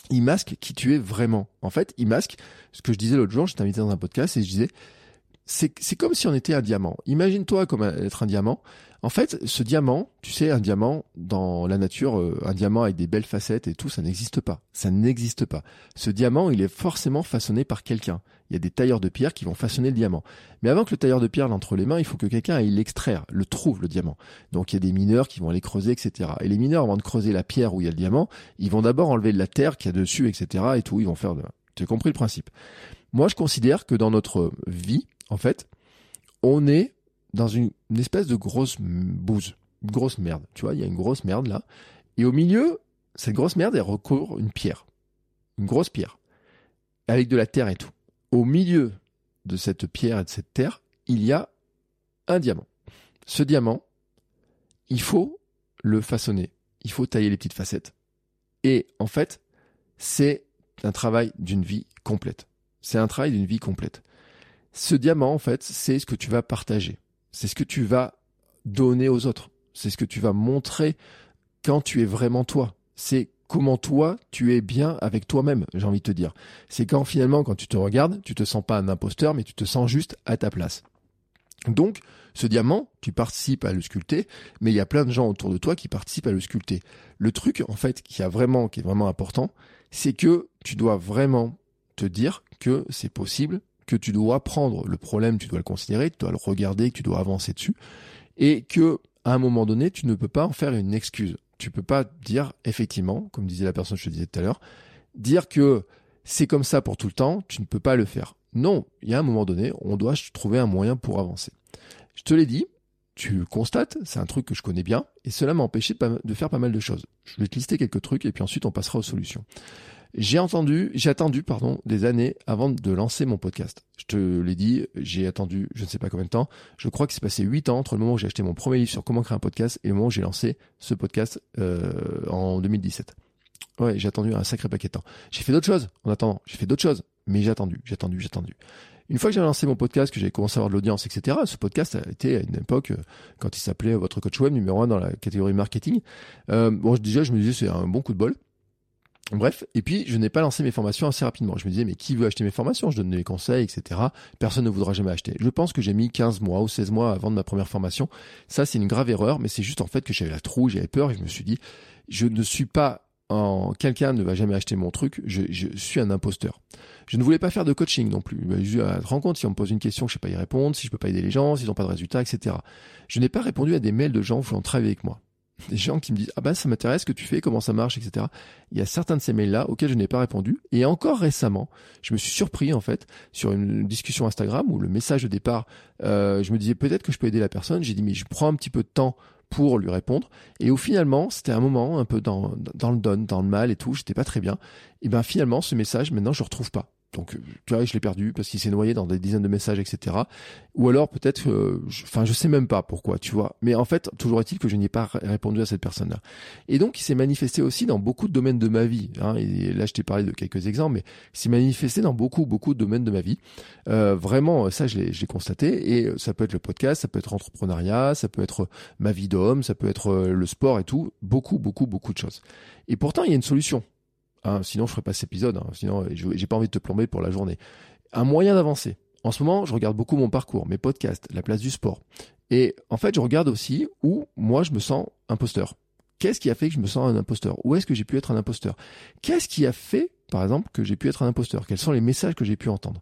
il masque qui tu es vraiment. En fait, il masque ce que je disais l'autre jour, j'étais invité dans un podcast et je disais, c'est comme si on était un diamant. Imagine-toi comme être un diamant. En fait, ce diamant, tu sais, un diamant dans la nature, euh, un diamant avec des belles facettes et tout, ça n'existe pas. Ça n'existe pas. Ce diamant, il est forcément façonné par quelqu'un. Il y a des tailleurs de pierre qui vont façonner le diamant. Mais avant que le tailleur de pierre l'ait entre les mains, il faut que quelqu'un aille l'extraire, le trouve, le diamant. Donc il y a des mineurs qui vont aller creuser, etc. Et les mineurs, avant de creuser la pierre où il y a le diamant, ils vont d'abord enlever la terre qu'il y a dessus, etc. et tout. Ils vont faire de... Tu as compris le principe. Moi, je considère que dans notre vie, en fait, on est dans une, espèce de grosse bouse, une grosse merde. Tu vois, il y a une grosse merde là. Et au milieu, cette grosse merde, elle recouvre une pierre. Une grosse pierre. Avec de la terre et tout. Au milieu de cette pierre et de cette terre, il y a un diamant. Ce diamant, il faut le façonner. Il faut tailler les petites facettes. Et en fait, c'est un travail d'une vie complète. C'est un travail d'une vie complète. Ce diamant, en fait, c'est ce que tu vas partager. C'est ce que tu vas donner aux autres. C'est ce que tu vas montrer quand tu es vraiment toi. C'est comment toi, tu es bien avec toi-même, j'ai envie de te dire. C'est quand finalement, quand tu te regardes, tu te sens pas un imposteur, mais tu te sens juste à ta place. Donc, ce diamant, tu participes à le sculpter, mais il y a plein de gens autour de toi qui participent à le sculpter. Le truc, en fait, qui a vraiment, qui est vraiment important, c'est que tu dois vraiment te dire que c'est possible, que tu dois prendre le problème, tu dois le considérer, tu dois le regarder, tu dois avancer dessus, et que à un moment donné, tu ne peux pas en faire une excuse. Tu peux pas dire effectivement, comme disait la personne que je te disais tout à l'heure, dire que c'est comme ça pour tout le temps, tu ne peux pas le faire. Non, il y a un moment donné, on doit trouver un moyen pour avancer. Je te l'ai dit, tu constates, c'est un truc que je connais bien, et cela m'a empêché de faire pas mal de choses. Je vais te lister quelques trucs, et puis ensuite on passera aux solutions. J'ai entendu, j'ai attendu, pardon, des années avant de lancer mon podcast. Je te l'ai dit, j'ai attendu, je ne sais pas combien de temps. Je crois que c'est passé huit ans entre le moment où j'ai acheté mon premier livre sur comment créer un podcast et le moment où j'ai lancé ce podcast euh, en 2017. Ouais, j'ai attendu un sacré paquet de temps. J'ai fait d'autres choses en attendant. J'ai fait d'autres choses, mais j'ai attendu, j'ai attendu, j'ai attendu. Une fois que j'ai lancé mon podcast, que j'ai commencé à avoir de l'audience, etc., ce podcast a été à une époque, euh, quand il s'appelait Votre Coach Web numéro un dans la catégorie marketing. Euh, bon, déjà, je me disais, c'est un bon coup de bol. Bref, et puis je n'ai pas lancé mes formations assez rapidement. Je me disais, mais qui veut acheter mes formations? Je donne des conseils, etc. Personne ne voudra jamais acheter. Je pense que j'ai mis 15 mois ou 16 mois avant de ma première formation. Ça, c'est une grave erreur, mais c'est juste en fait que j'avais la trouille, j'avais peur et je me suis dit, je ne suis pas en quelqu'un ne va jamais acheter mon truc, je, je, suis un imposteur. Je ne voulais pas faire de coaching non plus. Je me rends compte si on me pose une question, je sais pas y répondre, si je peux pas aider les gens, s'ils n'ont pas de résultats, etc. Je n'ai pas répondu à des mails de gens voulant travailler avec moi des gens qui me disent ah ben ça m'intéresse ce que tu fais comment ça marche etc il y a certains de ces mails là auxquels je n'ai pas répondu. Et encore récemment je me suis surpris en fait sur une discussion Instagram où le message de départ euh, je me disais peut-être que je peux aider la personne. J'ai dit mais je prends un petit peu de temps pour lui répondre. Et au finalement c'était un moment un peu dans dans le don dans le mal et tout. J'étais pas très bien. Et ben finalement ce message maintenant je le retrouve pas donc, euh, tu vois, je l'ai perdu parce qu'il s'est noyé dans des dizaines de messages, etc. Ou alors peut-être, euh, enfin, je, sais même pas pourquoi, tu vois. Mais en fait, toujours est-il que je n'ai pas répondu à cette personne-là. Et donc, il s'est manifesté aussi dans beaucoup de domaines de ma vie. Hein. Et là, je t'ai parlé de quelques exemples, mais il s'est manifesté dans beaucoup, beaucoup de domaines de ma vie. Euh, vraiment, ça, je l'ai constaté. Et ça peut être le podcast, ça peut être l'entrepreneuriat, ça peut être ma vie d'homme, ça peut être le sport et tout. Beaucoup, beaucoup, beaucoup de choses. Et pourtant, il y a une solution. Hein, sinon, je ferai pas cet épisode. Hein. Sinon, j'ai pas envie de te plomber pour la journée. Un moyen d'avancer. En ce moment, je regarde beaucoup mon parcours, mes podcasts, la place du sport. Et en fait, je regarde aussi où moi je me sens imposteur. Qu'est-ce qui a fait que je me sens un imposteur? Où est-ce que j'ai pu être un imposteur? Qu'est-ce qui a fait, par exemple, que j'ai pu être un imposteur? Quels sont les messages que j'ai pu entendre?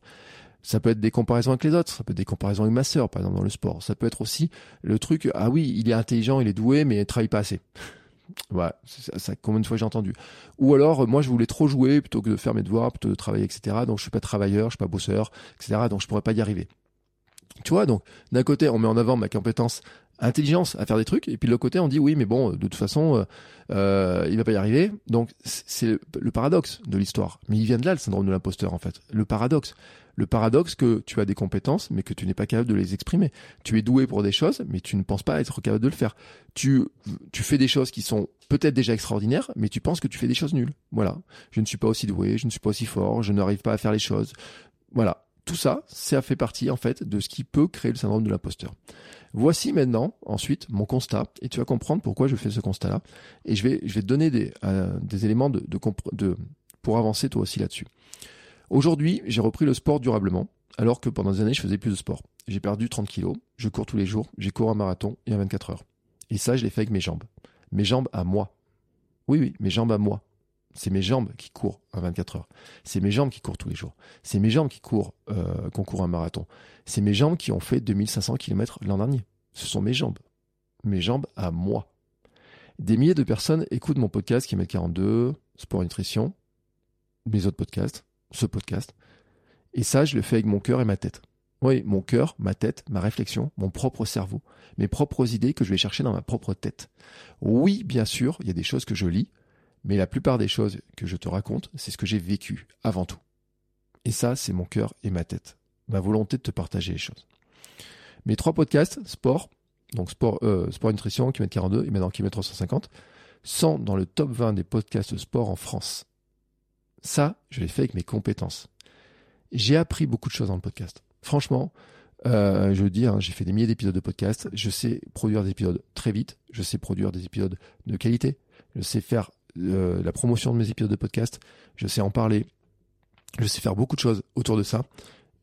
Ça peut être des comparaisons avec les autres, ça peut être des comparaisons avec ma sœur, par exemple, dans le sport. Ça peut être aussi le truc, ah oui, il est intelligent, il est doué, mais il travaille pas assez. Ouais, ça, ça, combien de fois j'ai entendu. Ou alors, moi, je voulais trop jouer plutôt que de faire mes devoirs, plutôt de travailler, etc. Donc, je suis pas travailleur, je suis pas bosseur, etc. Donc, je pourrais pas y arriver. Tu vois, donc, d'un côté, on met en avant ma compétence intelligence à faire des trucs, et puis de l'autre côté, on dit oui, mais bon, de toute façon, euh, euh il va pas y arriver. Donc, c'est le paradoxe de l'histoire. Mais il vient de là, le syndrome de l'imposteur, en fait. Le paradoxe le paradoxe que tu as des compétences, mais que tu n'es pas capable de les exprimer. Tu es doué pour des choses, mais tu ne penses pas être capable de le faire. Tu, tu fais des choses qui sont peut-être déjà extraordinaires, mais tu penses que tu fais des choses nulles. Voilà. Je ne suis pas aussi doué, je ne suis pas aussi fort, je n'arrive pas à faire les choses. Voilà. Tout ça, ça fait partie, en fait, de ce qui peut créer le syndrome de l'imposteur. Voici maintenant, ensuite, mon constat, et tu vas comprendre pourquoi je fais ce constat-là. Et je vais, je vais te donner des, euh, des éléments de, de, pour avancer toi aussi là-dessus. Aujourd'hui, j'ai repris le sport durablement. alors que pendant des années, je faisais plus de sport. J'ai perdu 30 kilos, je cours tous les jours, j'ai cours un marathon et un 24 heures. Et ça, je l'ai fait avec mes jambes. Mes jambes à moi. Oui, oui, mes jambes à moi. C'est mes jambes qui courent à 24 heures. C'est mes jambes qui courent tous les jours. C'est mes jambes qui courent, euh, qu'on un marathon. C'est mes jambes qui ont fait 2500 km l'an dernier. Ce sont mes jambes. Mes jambes à moi. Des milliers de personnes écoutent mon podcast qui met 42, Sport Nutrition, mes autres podcasts, ce podcast. Et ça, je le fais avec mon cœur et ma tête. Oui, mon cœur, ma tête, ma réflexion, mon propre cerveau, mes propres idées que je vais chercher dans ma propre tête. Oui, bien sûr, il y a des choses que je lis, mais la plupart des choses que je te raconte, c'est ce que j'ai vécu avant tout. Et ça, c'est mon cœur et ma tête, ma volonté de te partager les choses. Mes trois podcasts, sport, donc sport, euh, sport nutrition, kilomètre 42 et maintenant kilomètre 350, sont dans le top 20 des podcasts sport en France. Ça, je l'ai fait avec mes compétences. J'ai appris beaucoup de choses dans le podcast. Franchement, euh, je veux dire, hein, j'ai fait des milliers d'épisodes de podcast. Je sais produire des épisodes très vite. Je sais produire des épisodes de qualité. Je sais faire euh, la promotion de mes épisodes de podcast. Je sais en parler. Je sais faire beaucoup de choses autour de ça.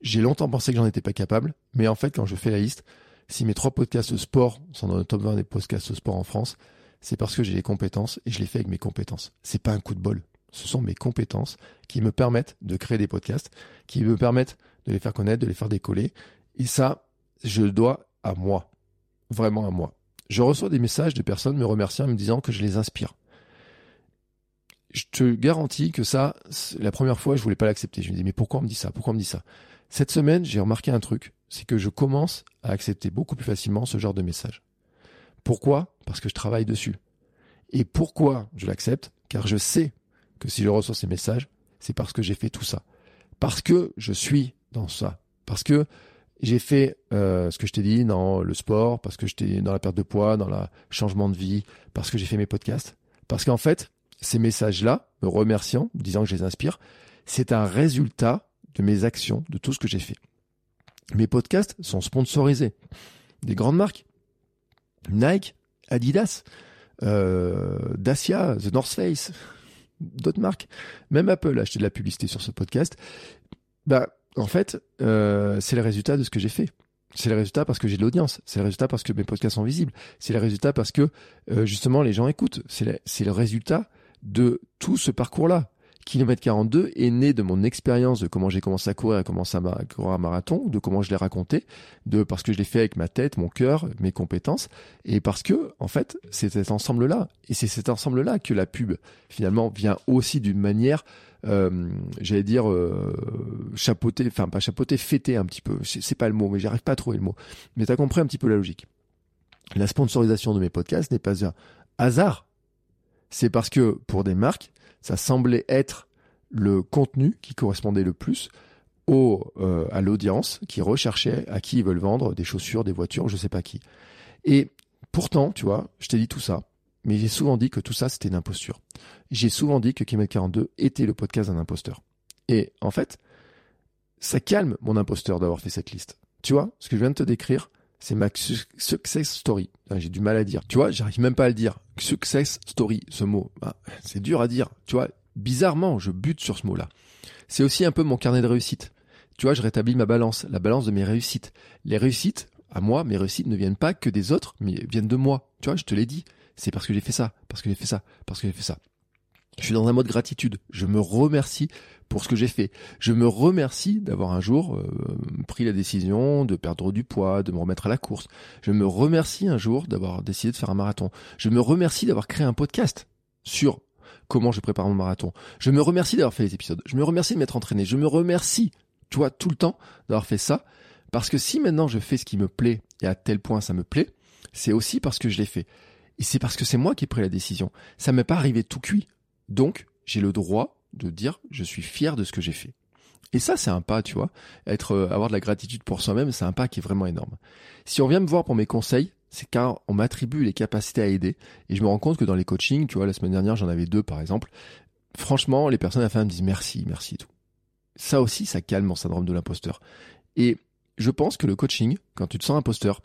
J'ai longtemps pensé que j'en étais pas capable, mais en fait, quand je fais la liste, si mes trois podcasts sport sont dans le top 20 des podcasts sport en France, c'est parce que j'ai les compétences et je les fais avec mes compétences. C'est pas un coup de bol. Ce sont mes compétences qui me permettent de créer des podcasts, qui me permettent de les faire connaître, de les faire décoller. Et ça, je le dois à moi. Vraiment à moi. Je reçois des messages de personnes me remerciant, me disant que je les inspire. Je te garantis que ça, la première fois, je voulais pas l'accepter. Je me dis, mais pourquoi on me dit ça? Pourquoi on me dit ça? Cette semaine, j'ai remarqué un truc. C'est que je commence à accepter beaucoup plus facilement ce genre de messages. Pourquoi? Parce que je travaille dessus. Et pourquoi je l'accepte? Car je sais que si je reçois ces messages, c'est parce que j'ai fait tout ça. Parce que je suis dans ça. Parce que j'ai fait euh, ce que je t'ai dit dans le sport, parce que j'étais dans la perte de poids, dans le changement de vie, parce que j'ai fait mes podcasts. Parce qu'en fait, ces messages-là, me remerciant, disant que je les inspire, c'est un résultat de mes actions, de tout ce que j'ai fait. Mes podcasts sont sponsorisés. Des grandes marques. Nike, Adidas, euh, Dacia, The North Face, d'autres marques. Même Apple a acheté de la publicité sur ce podcast. Bah, en fait, euh, c'est le résultat de ce que j'ai fait. C'est le résultat parce que j'ai de l'audience. C'est le résultat parce que mes podcasts sont visibles. C'est le résultat parce que euh, justement les gens écoutent. C'est le résultat de tout ce parcours-là. Kilomètre 42 est né de mon expérience de comment j'ai commencé à courir, à commencer à courir un marathon, de comment je l'ai raconté, de parce que je l'ai fait avec ma tête, mon cœur, mes compétences, et parce que en fait c'est cet ensemble-là, et c'est cet ensemble-là que la pub finalement vient aussi d'une manière, euh, j'allais dire euh, chapeauter, enfin pas chapeauter, fêter un petit peu, c'est pas le mot, mais j'arrive pas à trouver le mot, mais t'as compris un petit peu la logique. La sponsorisation de mes podcasts n'est pas un hasard, c'est parce que pour des marques ça semblait être le contenu qui correspondait le plus au, euh, à l'audience qui recherchait à qui ils veulent vendre des chaussures, des voitures, je sais pas qui. Et pourtant, tu vois, je t'ai dit tout ça, mais j'ai souvent dit que tout ça c'était une imposture. J'ai souvent dit que Kimet 42 était le podcast d'un imposteur. Et en fait, ça calme mon imposteur d'avoir fait cette liste. Tu vois, ce que je viens de te décrire, c'est ma success story. J'ai du mal à dire. Tu vois, j'arrive même pas à le dire. Success story, ce mot. Bah, c'est dur à dire. Tu vois, bizarrement, je bute sur ce mot-là. C'est aussi un peu mon carnet de réussite. Tu vois, je rétablis ma balance, la balance de mes réussites. Les réussites, à moi, mes réussites ne viennent pas que des autres, mais viennent de moi. Tu vois, je te l'ai dit. C'est parce que j'ai fait ça, parce que j'ai fait ça, parce que j'ai fait ça. Je suis dans un mode gratitude. Je me remercie pour ce que j'ai fait. Je me remercie d'avoir un jour euh, pris la décision de perdre du poids, de me remettre à la course. Je me remercie un jour d'avoir décidé de faire un marathon. Je me remercie d'avoir créé un podcast sur comment je prépare mon marathon. Je me remercie d'avoir fait les épisodes. Je me remercie de m'être entraîné. Je me remercie, tu vois, tout le temps d'avoir fait ça. Parce que si maintenant je fais ce qui me plaît et à tel point ça me plaît, c'est aussi parce que je l'ai fait. Et c'est parce que c'est moi qui ai pris la décision. Ça m'est pas arrivé tout cuit. Donc, j'ai le droit de dire je suis fier de ce que j'ai fait. Et ça, c'est un pas, tu vois. Être, euh, avoir de la gratitude pour soi-même, c'est un pas qui est vraiment énorme. Si on vient me voir pour mes conseils, c'est car on m'attribue les capacités à aider. Et je me rends compte que dans les coachings, tu vois, la semaine dernière, j'en avais deux, par exemple. Franchement, les personnes à la fin me disent merci, merci et tout. Ça aussi, ça calme mon syndrome de l'imposteur. Et je pense que le coaching, quand tu te sens imposteur,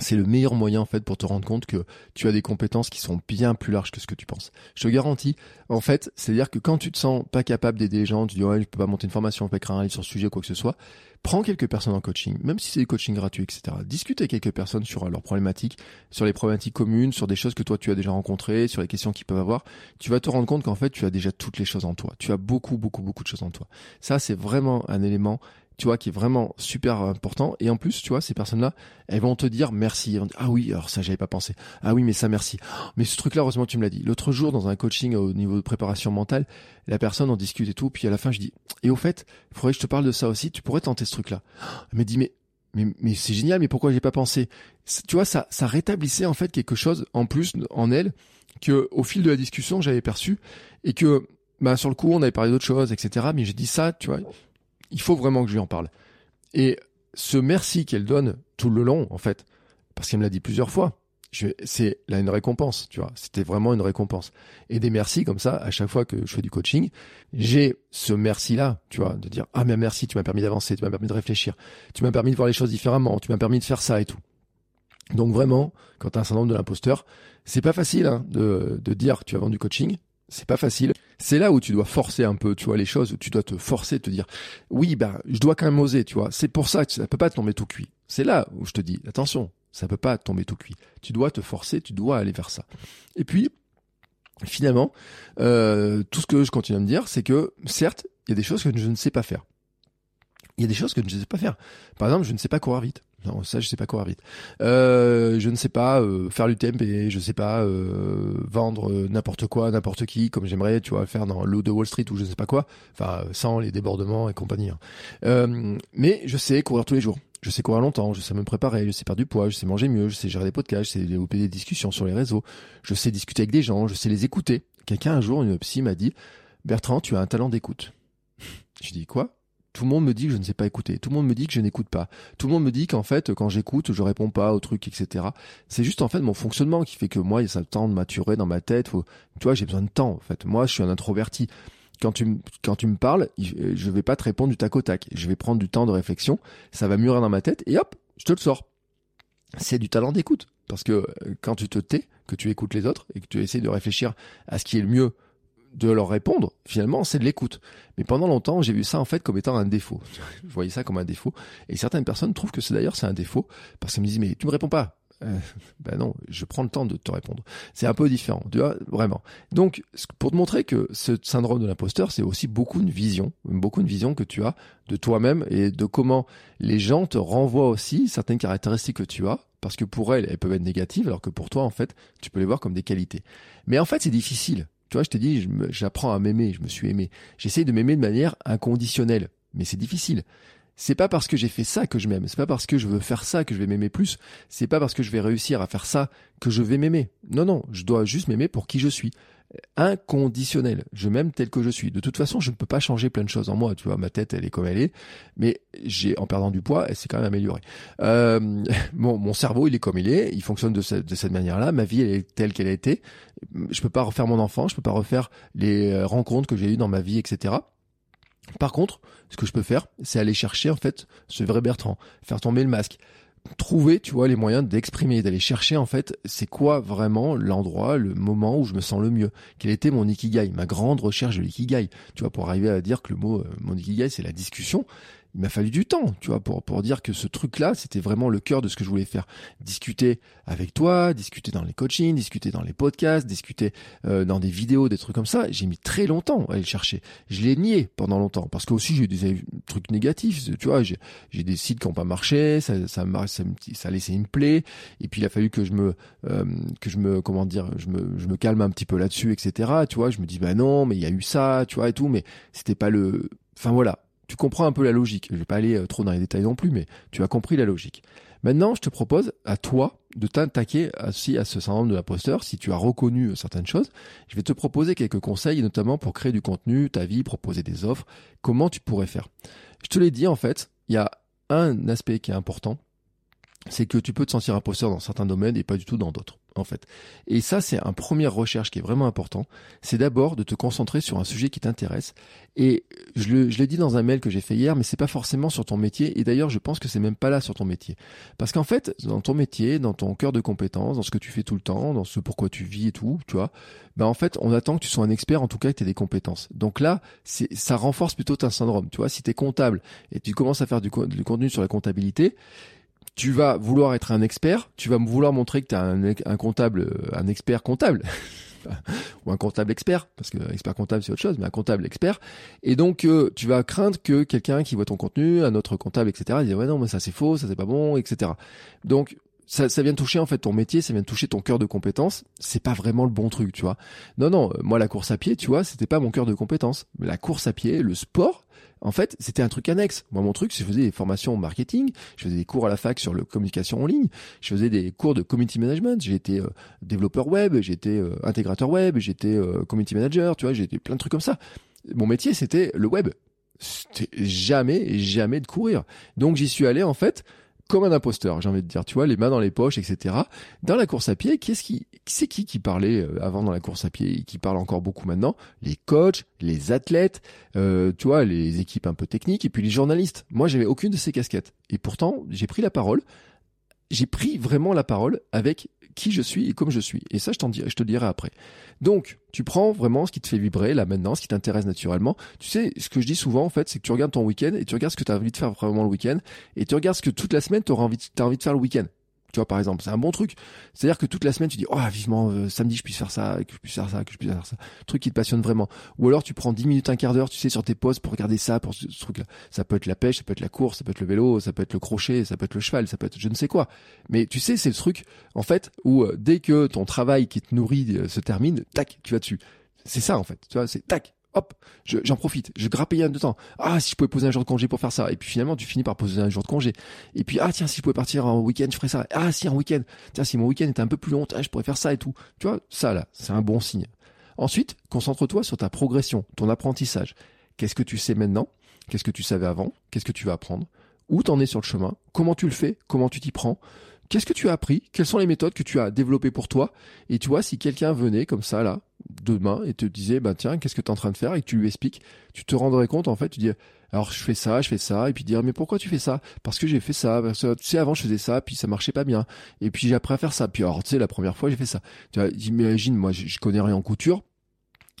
c'est le meilleur moyen en fait pour te rendre compte que tu as des compétences qui sont bien plus larges que ce que tu penses. Je te garantis, en fait, c'est-à-dire que quand tu te sens pas capable d'aider les gens, tu dis ouais, je peux pas monter une formation, je peux écrire un livre sur ce sujet, quoi que ce soit, prends quelques personnes en coaching, même si c'est des coachings gratuits, etc. Discute avec quelques personnes sur leurs problématiques, sur les problématiques communes, sur des choses que toi tu as déjà rencontrées, sur les questions qu'ils peuvent avoir. Tu vas te rendre compte qu'en fait tu as déjà toutes les choses en toi. Tu as beaucoup, beaucoup, beaucoup de choses en toi. Ça, c'est vraiment un élément tu vois, qui est vraiment super important. Et en plus, tu vois, ces personnes-là, elles vont te dire merci. ah oui, alors ça, j'avais pas pensé. Ah oui, mais ça, merci. Mais ce truc-là, heureusement, tu me l'as dit. L'autre jour, dans un coaching au niveau de préparation mentale, la personne en discute et tout. Puis à la fin, je dis, et au fait, il faudrait que je te parle de ça aussi. Tu pourrais tenter ce truc-là. Elle me dit, mais, mais, mais c'est génial, mais pourquoi j'ai pas pensé? Tu vois, ça, ça rétablissait en fait quelque chose en plus en elle que au fil de la discussion, j'avais perçu et que, bah, sur le coup, on avait parlé d'autres choses, etc. Mais j'ai dit ça, tu vois, il faut vraiment que je lui en parle. Et ce merci qu'elle donne tout le long, en fait, parce qu'elle me l'a dit plusieurs fois, c'est là une récompense, tu vois. C'était vraiment une récompense. Et des merci comme ça, à chaque fois que je fais du coaching, j'ai ce merci-là, tu vois, de dire, ah, mais merci, tu m'as permis d'avancer, tu m'as permis de réfléchir, tu m'as permis de voir les choses différemment, tu m'as permis de faire ça et tout. Donc vraiment, quand tu un syndrome de l'imposteur, c'est pas facile hein, de, de dire tu as vendu du coaching, c'est pas facile. C'est là où tu dois forcer un peu, tu vois, les choses, tu dois te forcer, te dire, oui, ben, je dois quand même oser, tu vois. C'est pour ça que ça peut pas tomber tout cuit. C'est là où je te dis, attention, ça peut pas tomber tout cuit. Tu dois te forcer, tu dois aller vers ça. Et puis, finalement, euh, tout ce que je continue à me dire, c'est que, certes, il y a des choses que je ne sais pas faire. Il y a des choses que je ne sais pas faire. Par exemple, je ne sais pas courir vite. Non, ça, je sais pas courir vite. Euh, je ne sais pas euh, faire et je sais pas euh, vendre n'importe quoi, n'importe qui, comme j'aimerais, tu vois, faire dans l'eau de Wall Street ou je ne sais pas quoi. Enfin, sans les débordements et compagnie. Hein. Mais je sais courir tous les jours. Je sais courir longtemps, je sais me préparer, je sais perdre du poids, je sais manger mieux, je sais gérer des podcasts, je sais développer des discussions sur les réseaux, je sais discuter avec des gens, je sais les écouter. Quelqu'un un jour, une psy m'a dit, Bertrand, tu as un talent d'écoute. Je dis quoi? Tout le monde me dit que je ne sais pas écouter. Tout le monde me dit que je n'écoute pas. Tout le monde me dit qu'en fait, quand j'écoute, je réponds pas aux trucs, etc. C'est juste en fait mon fonctionnement qui fait que moi, il y a le temps de maturer dans ma tête. tu vois, j'ai besoin de temps. En fait, moi, je suis un introverti. Quand tu, quand tu me parles, je vais pas te répondre du tac au tac. Je vais prendre du temps de réflexion. Ça va mûrir dans ma tête et hop, je te le sors. C'est du talent d'écoute. Parce que euh, quand tu te tais, que tu écoutes les autres et que tu essaies de réfléchir à ce qui est le mieux de leur répondre, finalement, c'est de l'écoute. Mais pendant longtemps, j'ai vu ça en fait comme étant un défaut. Je voyais ça comme un défaut. Et certaines personnes trouvent que c'est d'ailleurs c'est un défaut parce qu'elles me disent mais tu me réponds pas. Euh, ben non, je prends le temps de te répondre. C'est un peu différent, tu vois, vraiment. Donc, pour te montrer que ce syndrome de l'imposteur, c'est aussi beaucoup une vision, beaucoup une vision que tu as de toi-même et de comment les gens te renvoient aussi certaines caractéristiques que tu as, parce que pour elles, elles peuvent être négatives, alors que pour toi, en fait, tu peux les voir comme des qualités. Mais en fait, c'est difficile. Tu vois, je t'ai dit, j'apprends à m'aimer, je me suis aimé. J'essaye de m'aimer de manière inconditionnelle, mais c'est difficile. C'est pas parce que j'ai fait ça que je m'aime, c'est pas parce que je veux faire ça que je vais m'aimer plus, c'est pas parce que je vais réussir à faire ça que je vais m'aimer. Non, non, je dois juste m'aimer pour qui je suis inconditionnel. Je m'aime tel que je suis. De toute façon, je ne peux pas changer plein de choses en moi. Tu vois, ma tête, elle est comme elle est, mais j'ai, en perdant du poids, elle s'est quand même améliorée. Euh, mon, mon, cerveau, il est comme il est. Il fonctionne de, cette, de cette manière-là. Ma vie, elle est telle qu'elle a été. Je peux pas refaire mon enfant. Je peux pas refaire les euh, rencontres que j'ai eues dans ma vie, etc. Par contre, ce que je peux faire, c'est aller chercher en fait ce vrai Bertrand, faire tomber le masque, trouver, tu vois, les moyens d'exprimer, d'aller chercher en fait, c'est quoi vraiment l'endroit, le moment où je me sens le mieux. Quel était mon ikigai, ma grande recherche de l'ikigai. Tu vois, pour arriver à dire que le mot, euh, mon ikigai, c'est la discussion il m'a fallu du temps, tu vois, pour, pour dire que ce truc-là, c'était vraiment le cœur de ce que je voulais faire. Discuter avec toi, discuter dans les coachings, discuter dans les podcasts, discuter euh, dans des vidéos, des trucs comme ça. J'ai mis très longtemps à aller le chercher. Je l'ai nié pendant longtemps parce que aussi j'ai eu des trucs négatifs, tu vois. J'ai, des sites qui n'ont pas marché, ça, ça, ça, ça, laissé une plaie. Et puis il a fallu que je me, euh, que je me, comment dire, je me, je me calme un petit peu là-dessus, etc. Tu vois, je me dis bah non, mais il y a eu ça, tu vois et tout, mais c'était pas le, enfin voilà tu comprends un peu la logique. Je vais pas aller euh, trop dans les détails non plus, mais tu as compris la logique. Maintenant, je te propose à toi de t'attaquer aussi à ce syndrome de l'imposteur. Si tu as reconnu euh, certaines choses, je vais te proposer quelques conseils, notamment pour créer du contenu, ta vie, proposer des offres. Comment tu pourrais faire? Je te l'ai dit en fait, il y a un aspect qui est important, c'est que tu peux te sentir imposteur dans certains domaines et pas du tout dans d'autres. En fait. Et ça, c'est un première recherche qui est vraiment important. C'est d'abord de te concentrer sur un sujet qui t'intéresse. Et je le, je l'ai dit dans un mail que j'ai fait hier, mais c'est pas forcément sur ton métier. Et d'ailleurs, je pense que c'est même pas là sur ton métier. Parce qu'en fait, dans ton métier, dans ton cœur de compétences, dans ce que tu fais tout le temps, dans ce pourquoi tu vis et tout, tu vois, ben en fait, on attend que tu sois un expert, en tout cas, que tu aies des compétences. Donc là, c'est, ça renforce plutôt ta syndrome. Tu vois, si tu es comptable et tu commences à faire du contenu sur la comptabilité, tu vas vouloir être un expert, tu vas vouloir montrer que tu es un, un, comptable, euh, un expert comptable. ou un comptable expert, parce que expert comptable c'est autre chose, mais un comptable expert. Et donc euh, tu vas craindre que quelqu'un qui voit ton contenu, un autre comptable, etc., dise ouais non mais ça c'est faux, ça c'est pas bon, etc. Donc ça, ça vient toucher en fait ton métier, ça vient toucher ton cœur de compétence. C'est pas vraiment le bon truc, tu vois. Non, non, euh, moi la course à pied, tu vois, c'était pas mon cœur de compétence. La course à pied, le sport, en fait, c'était un truc annexe. Moi, mon truc, je faisais des formations marketing, je faisais des cours à la fac sur la communication en ligne, je faisais des cours de community management, j'étais euh, développeur web, j'étais euh, intégrateur web, j'étais community manager, tu vois, j'étais plein de trucs comme ça. Mon métier, c'était le web. C'était jamais, jamais de courir. Donc, j'y suis allé, en fait, comme un imposteur, j'ai envie de dire, tu vois, les mains dans les poches, etc. Dans la course à pied, qu'est-ce qui, c'est qui qui parlait euh, avant dans la course à pied et qui parle encore beaucoup maintenant? Les coachs, les athlètes, euh, tu vois, les équipes un peu techniques et puis les journalistes. Moi, j'avais aucune de ces casquettes. Et pourtant, j'ai pris la parole. J'ai pris vraiment la parole avec qui je suis et comme je suis. Et ça, je, dirai, je te le dirai après. Donc, tu prends vraiment ce qui te fait vibrer là maintenant, ce qui t'intéresse naturellement. Tu sais, ce que je dis souvent en fait, c'est que tu regardes ton week-end et tu regardes ce que tu as envie de faire vraiment le week-end et tu regardes ce que toute la semaine tu as envie de faire le week-end. Tu vois, par exemple, c'est un bon truc. C'est-à-dire que toute la semaine, tu dis, oh, vivement, euh, samedi, je puisse faire ça, que je puisse faire ça, que je puisse faire ça. Truc qui te passionne vraiment. Ou alors, tu prends 10 minutes, un quart d'heure, tu sais, sur tes postes pour regarder ça, pour ce, truc-là. Ça peut être la pêche, ça peut être la course, ça peut être le vélo, ça peut être le crochet, ça peut être le cheval, ça peut être je ne sais quoi. Mais tu sais, c'est le truc, en fait, où euh, dès que ton travail qui te nourrit euh, se termine, tac, tu vas dessus. C'est ça, en fait. Tu vois, c'est tac, hop, j'en profite, je grappille un de temps. Ah, si je pouvais poser un jour de congé pour faire ça. Et puis finalement, tu finis par poser un jour de congé. Et puis, ah, tiens, si je pouvais partir en week-end, je ferais ça. Ah, si, en week-end. Tiens, si mon week-end était un peu plus long, je pourrais faire ça et tout. Tu vois, ça, là, c'est un bon signe. Ensuite, concentre-toi sur ta progression, ton apprentissage. Qu'est-ce que tu sais maintenant? Qu'est-ce que tu savais avant? Qu'est-ce que tu vas apprendre? Où t'en es sur le chemin? Comment tu le fais? Comment tu t'y prends? Qu'est-ce que tu as appris? Quelles sont les méthodes que tu as développées pour toi? Et tu vois, si quelqu'un venait comme ça, là, demain, et te disait, bah tiens, qu'est-ce que tu es en train de faire? Et que tu lui expliques, tu te rendrais compte, en fait, tu dis, alors je fais ça, je fais ça, et puis dire, mais pourquoi tu fais ça? Parce que j'ai fait ça, tu sais, avant je faisais ça, puis ça marchait pas bien. Et puis j'ai appris à faire ça. Puis alors, tu sais, la première fois, j'ai fait ça. Tu vois, imagine, moi, je connais rien en couture,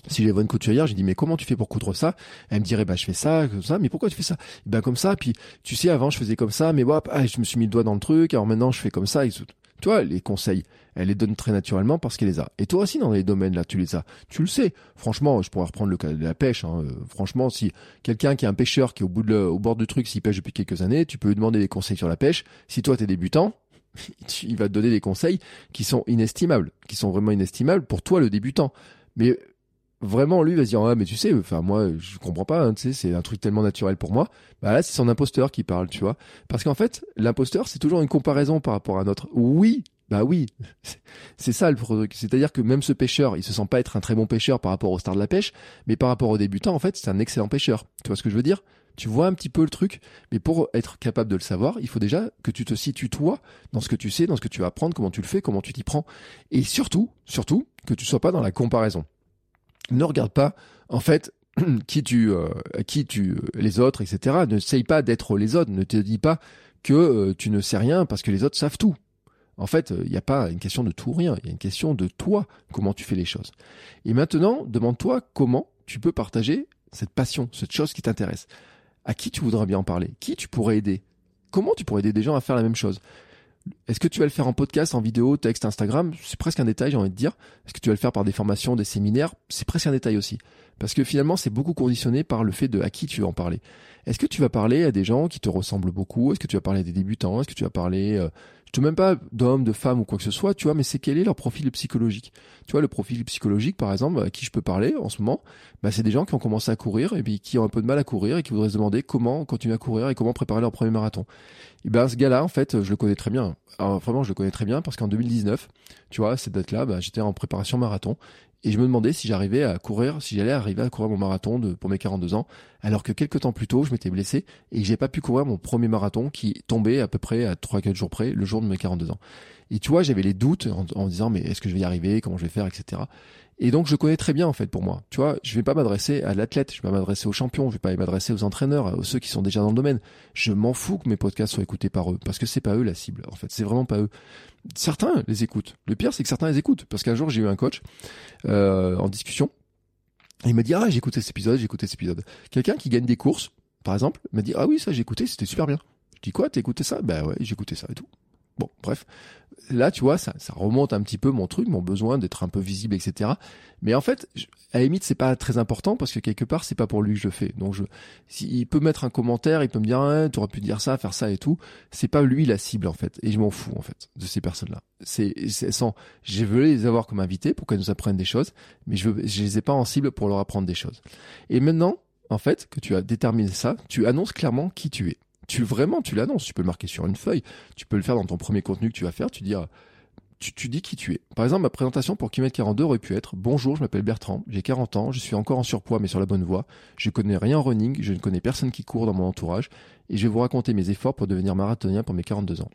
si j'avais une couturière, j'ai dit mais comment tu fais pour coudre ça? Elle me dirait bah je fais ça comme ça, mais pourquoi tu fais ça? Bah comme ça. Puis tu sais avant je faisais comme ça, mais hop, ah, je me suis mis le doigt dans le truc. Alors maintenant je fais comme ça. Et. Tu vois les conseils, elle les donne très naturellement parce qu'elle les a. Et toi aussi dans les domaines là, tu les as. Tu le sais. Franchement, je pourrais reprendre le cas de la pêche. Hein. Euh, franchement, si quelqu'un qui est un pêcheur qui est au bout de au bord du truc, s'il pêche depuis quelques années, tu peux lui demander des conseils sur la pêche. Si toi t'es débutant, il va te donner des conseils qui sont inestimables, qui sont vraiment inestimables pour toi le débutant. Mais vraiment lui va se dire ah mais tu sais enfin moi je comprends pas hein, tu sais c'est un truc tellement naturel pour moi. Bah là c'est son imposteur qui parle tu vois. Parce qu'en fait l'imposteur c'est toujours une comparaison par rapport à notre oui bah oui c'est ça le truc c'est-à-dire que même ce pêcheur il se sent pas être un très bon pêcheur par rapport au star de la pêche mais par rapport au débutant en fait c'est un excellent pêcheur. Tu vois ce que je veux dire? Tu vois un petit peu le truc, mais pour être capable de le savoir, il faut déjà que tu te situes toi dans ce que tu sais, dans ce que tu vas apprendre, comment tu le fais, comment tu t'y prends, et surtout, surtout, que tu sois pas dans la comparaison ne regarde pas, en fait, qui tu, euh, qui tu, euh, les autres, etc. Ne essaye pas d'être les autres. Ne te dis pas que euh, tu ne sais rien parce que les autres savent tout. En fait, il n'y a pas une question de tout ou rien. Il y a une question de toi, comment tu fais les choses. Et maintenant, demande-toi comment tu peux partager cette passion, cette chose qui t'intéresse. À qui tu voudrais bien en parler? Qui tu pourrais aider? Comment tu pourrais aider des gens à faire la même chose? Est-ce que tu vas le faire en podcast, en vidéo, texte, Instagram? C'est presque un détail, j'ai envie de dire. Est-ce que tu vas le faire par des formations, des séminaires? C'est presque un détail aussi. Parce que finalement, c'est beaucoup conditionné par le fait de à qui tu vas en parler. Est-ce que tu vas parler à des gens qui te ressemblent beaucoup? Est-ce que tu vas parler à des débutants? Est-ce que tu vas parler euh, te même pas d'hommes, de femmes ou quoi que ce soit, tu vois, mais c'est quel est leur profil psychologique? Tu vois, le profil psychologique, par exemple, à qui je peux parler en ce moment, bah, c'est des gens qui ont commencé à courir et puis qui ont un peu de mal à courir et qui voudraient se demander comment continuer à courir et comment préparer leur premier marathon. Et ben, ce gars-là, en fait, je le connais très bien. Alors, vraiment, je le connais très bien parce qu'en 2019, tu vois, cette date-là, bah, j'étais en préparation marathon Et je me demandais si j'arrivais à courir, si j'allais arriver à courir mon marathon de, pour mes 42 ans, alors que quelques temps plus tôt, je m'étais blessé et j'ai pas pu courir mon premier marathon qui tombait à peu près à 3-4 jours près, le jour de mes 42 ans. Et tu vois, j'avais les doutes en, en disant, mais est-ce que je vais y arriver? Comment je vais faire, etc. Et donc, je connais très bien, en fait, pour moi. Tu vois, je vais pas m'adresser à l'athlète, je vais pas m'adresser aux champions, je vais pas m'adresser aux entraîneurs, à ceux qui sont déjà dans le domaine. Je m'en fous que mes podcasts soient écoutés par eux, parce que c'est pas eux la cible. En fait, c'est vraiment pas eux. Certains les écoutent. Le pire, c'est que certains les écoutent. Parce qu'un jour, j'ai eu un coach, euh, en discussion. Il m'a dit, ah, j'ai écouté cet épisode, j'ai écouté cet épisode. Quelqu'un qui gagne des courses, par exemple, m'a dit, ah oui, ça, j'ai écouté, c'était super bien. Je dis, quoi, t'as écouté ça? Ben ouais, j'ai écouté ça et tout. Bon, bref. Là, tu vois, ça, ça remonte un petit peu mon truc, mon besoin d'être un peu visible, etc. Mais en fait, à la limite, c'est pas très important parce que quelque part, c'est pas pour lui que je fais. Donc, je, il peut mettre un commentaire, il peut me dire, ah, tu aurais pu dire ça, faire ça et tout. C'est pas lui la cible, en fait. Et je m'en fous, en fait, de ces personnes-là. C'est, c'est sans, je veux les avoir comme invités pour qu'elles nous apprennent des choses, mais je, je les ai pas en cible pour leur apprendre des choses. Et maintenant, en fait, que tu as déterminé ça, tu annonces clairement qui tu es tu vraiment tu l'annonces, tu peux le marquer sur une feuille, tu peux le faire dans ton premier contenu que tu vas faire, tu dis ah, tu, dis qui tu es. Par exemple, ma présentation pour Kilomètre 42 aurait pu être Bonjour, je m'appelle Bertrand, j'ai 40 ans, je suis encore en surpoids mais sur la bonne voie, je connais rien en running, je ne connais personne qui court dans mon entourage et je vais vous raconter mes efforts pour devenir marathonien pour mes 42 ans.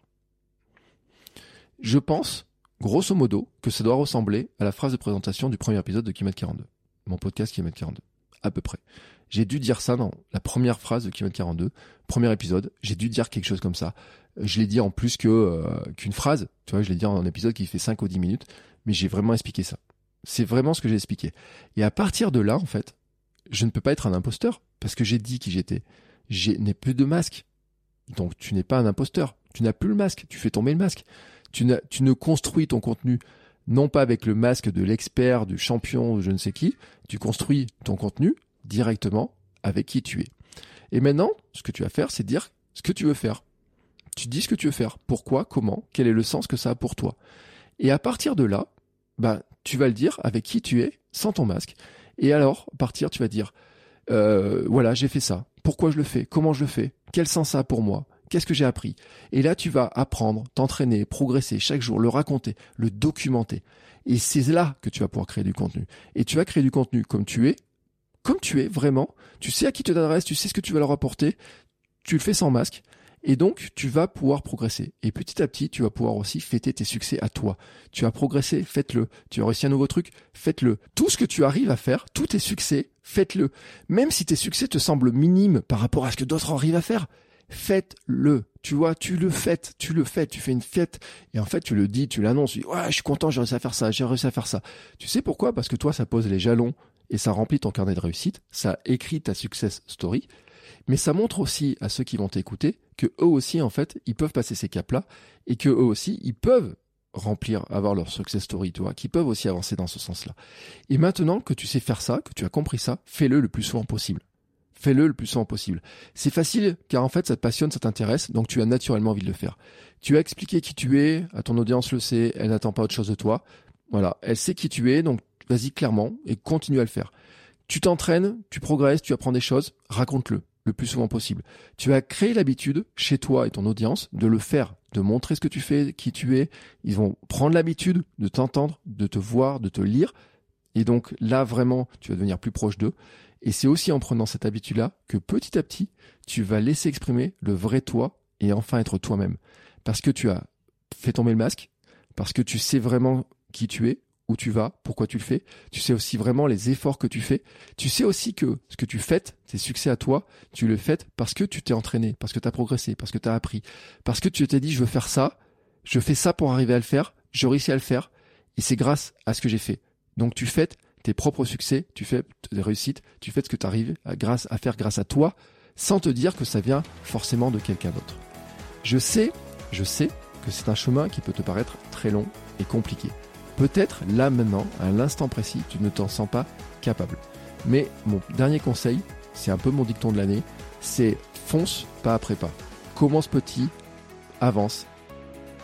Je pense, grosso modo, que ça doit ressembler à la phrase de présentation du premier épisode de Kilomètre 42, mon podcast Kilomètre 42, à peu près. J'ai dû dire ça dans la première phrase de Kilomètre 42, premier épisode. J'ai dû dire quelque chose comme ça. Je l'ai dit en plus que euh, qu'une phrase. Tu vois, je l'ai dit en un épisode qui fait 5 ou 10 minutes, mais j'ai vraiment expliqué ça. C'est vraiment ce que j'ai expliqué. Et à partir de là, en fait, je ne peux pas être un imposteur parce que j'ai dit qui j'étais. Je n'ai plus de masque. Donc tu n'es pas un imposteur. Tu n'as plus le masque. Tu fais tomber le masque. Tu, tu ne construis ton contenu non pas avec le masque de l'expert, du champion, je ne sais qui. Tu construis ton contenu directement avec qui tu es. Et maintenant, ce que tu vas faire, c'est dire ce que tu veux faire. Tu dis ce que tu veux faire. Pourquoi, comment, quel est le sens que ça a pour toi? Et à partir de là, bah, tu vas le dire avec qui tu es, sans ton masque. Et alors, partir, tu vas dire, euh, voilà, j'ai fait ça. Pourquoi je le fais? Comment je le fais? Quel sens ça a pour moi? Qu'est-ce que j'ai appris? Et là, tu vas apprendre, t'entraîner, progresser chaque jour, le raconter, le documenter. Et c'est là que tu vas pouvoir créer du contenu. Et tu vas créer du contenu comme tu es, comme tu es vraiment. Tu sais à qui tu t'adresses, tu sais ce que tu vas leur apporter. Tu le fais sans masque. Et donc, tu vas pouvoir progresser. Et petit à petit, tu vas pouvoir aussi fêter tes succès à toi. Tu as progressé, faites-le. Tu as réussi un nouveau truc, faites-le. Tout ce que tu arrives à faire, tous tes succès, faites-le. Même si tes succès te semblent minimes par rapport à ce que d'autres arrivent à faire, faites-le. Tu vois, tu le fais, tu le fais, tu fais une fête. Et en fait, tu le dis, tu l'annonces, tu dis, ouais, je suis content, j'ai réussi à faire ça, j'ai réussi à faire ça. Tu sais pourquoi? Parce que toi, ça pose les jalons et ça remplit ton carnet de réussite, ça écrit ta success story, mais ça montre aussi à ceux qui vont t'écouter que eux aussi, en fait, ils peuvent passer ces caps-là et que eux aussi, ils peuvent remplir, avoir leur success story, tu vois, qui peuvent aussi avancer dans ce sens-là. Et maintenant que tu sais faire ça, que tu as compris ça, fais-le le plus souvent possible. Fais-le le plus souvent possible. C'est facile car en fait ça te passionne, ça t'intéresse, donc tu as naturellement envie de le faire. Tu as expliqué qui tu es, à ton audience le sait, elle n'attend pas autre chose de toi. Voilà, elle sait qui tu es, donc vas-y clairement et continue à le faire. Tu t'entraînes, tu progresses, tu apprends des choses, raconte-le le plus souvent possible. Tu as créé l'habitude chez toi et ton audience de le faire, de montrer ce que tu fais, qui tu es. Ils vont prendre l'habitude de t'entendre, de te voir, de te lire. Et donc là, vraiment, tu vas devenir plus proche d'eux. Et c'est aussi en prenant cette habitude-là que petit à petit, tu vas laisser exprimer le vrai toi et enfin être toi-même. Parce que tu as fait tomber le masque, parce que tu sais vraiment qui tu es, où tu vas, pourquoi tu le fais. Tu sais aussi vraiment les efforts que tu fais. Tu sais aussi que ce que tu fais, tes succès à toi, tu le fais parce que tu t'es entraîné, parce que tu as progressé, parce que tu as appris, parce que tu t'es dit je veux faire ça, je fais ça pour arriver à le faire, je réussis à le faire et c'est grâce à ce que j'ai fait. Donc tu fais tes propres succès, tu fais des réussites, tu fais ce que tu arrives grâce, à faire grâce à toi sans te dire que ça vient forcément de quelqu'un d'autre. Je sais, je sais que c'est un chemin qui peut te paraître très long et compliqué. Peut-être là maintenant, à l'instant précis, tu ne t'en sens pas capable. Mais mon dernier conseil, c'est un peu mon dicton de l'année, c'est fonce pas après pas. Commence petit, avance,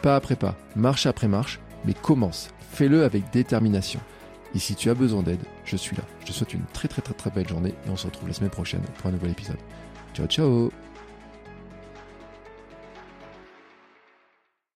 pas après pas, marche après marche, mais commence. Fais-le avec détermination. Et si tu as besoin d'aide, je suis là. Je te souhaite une très très très très belle journée et on se retrouve la semaine prochaine pour un nouvel épisode. Ciao ciao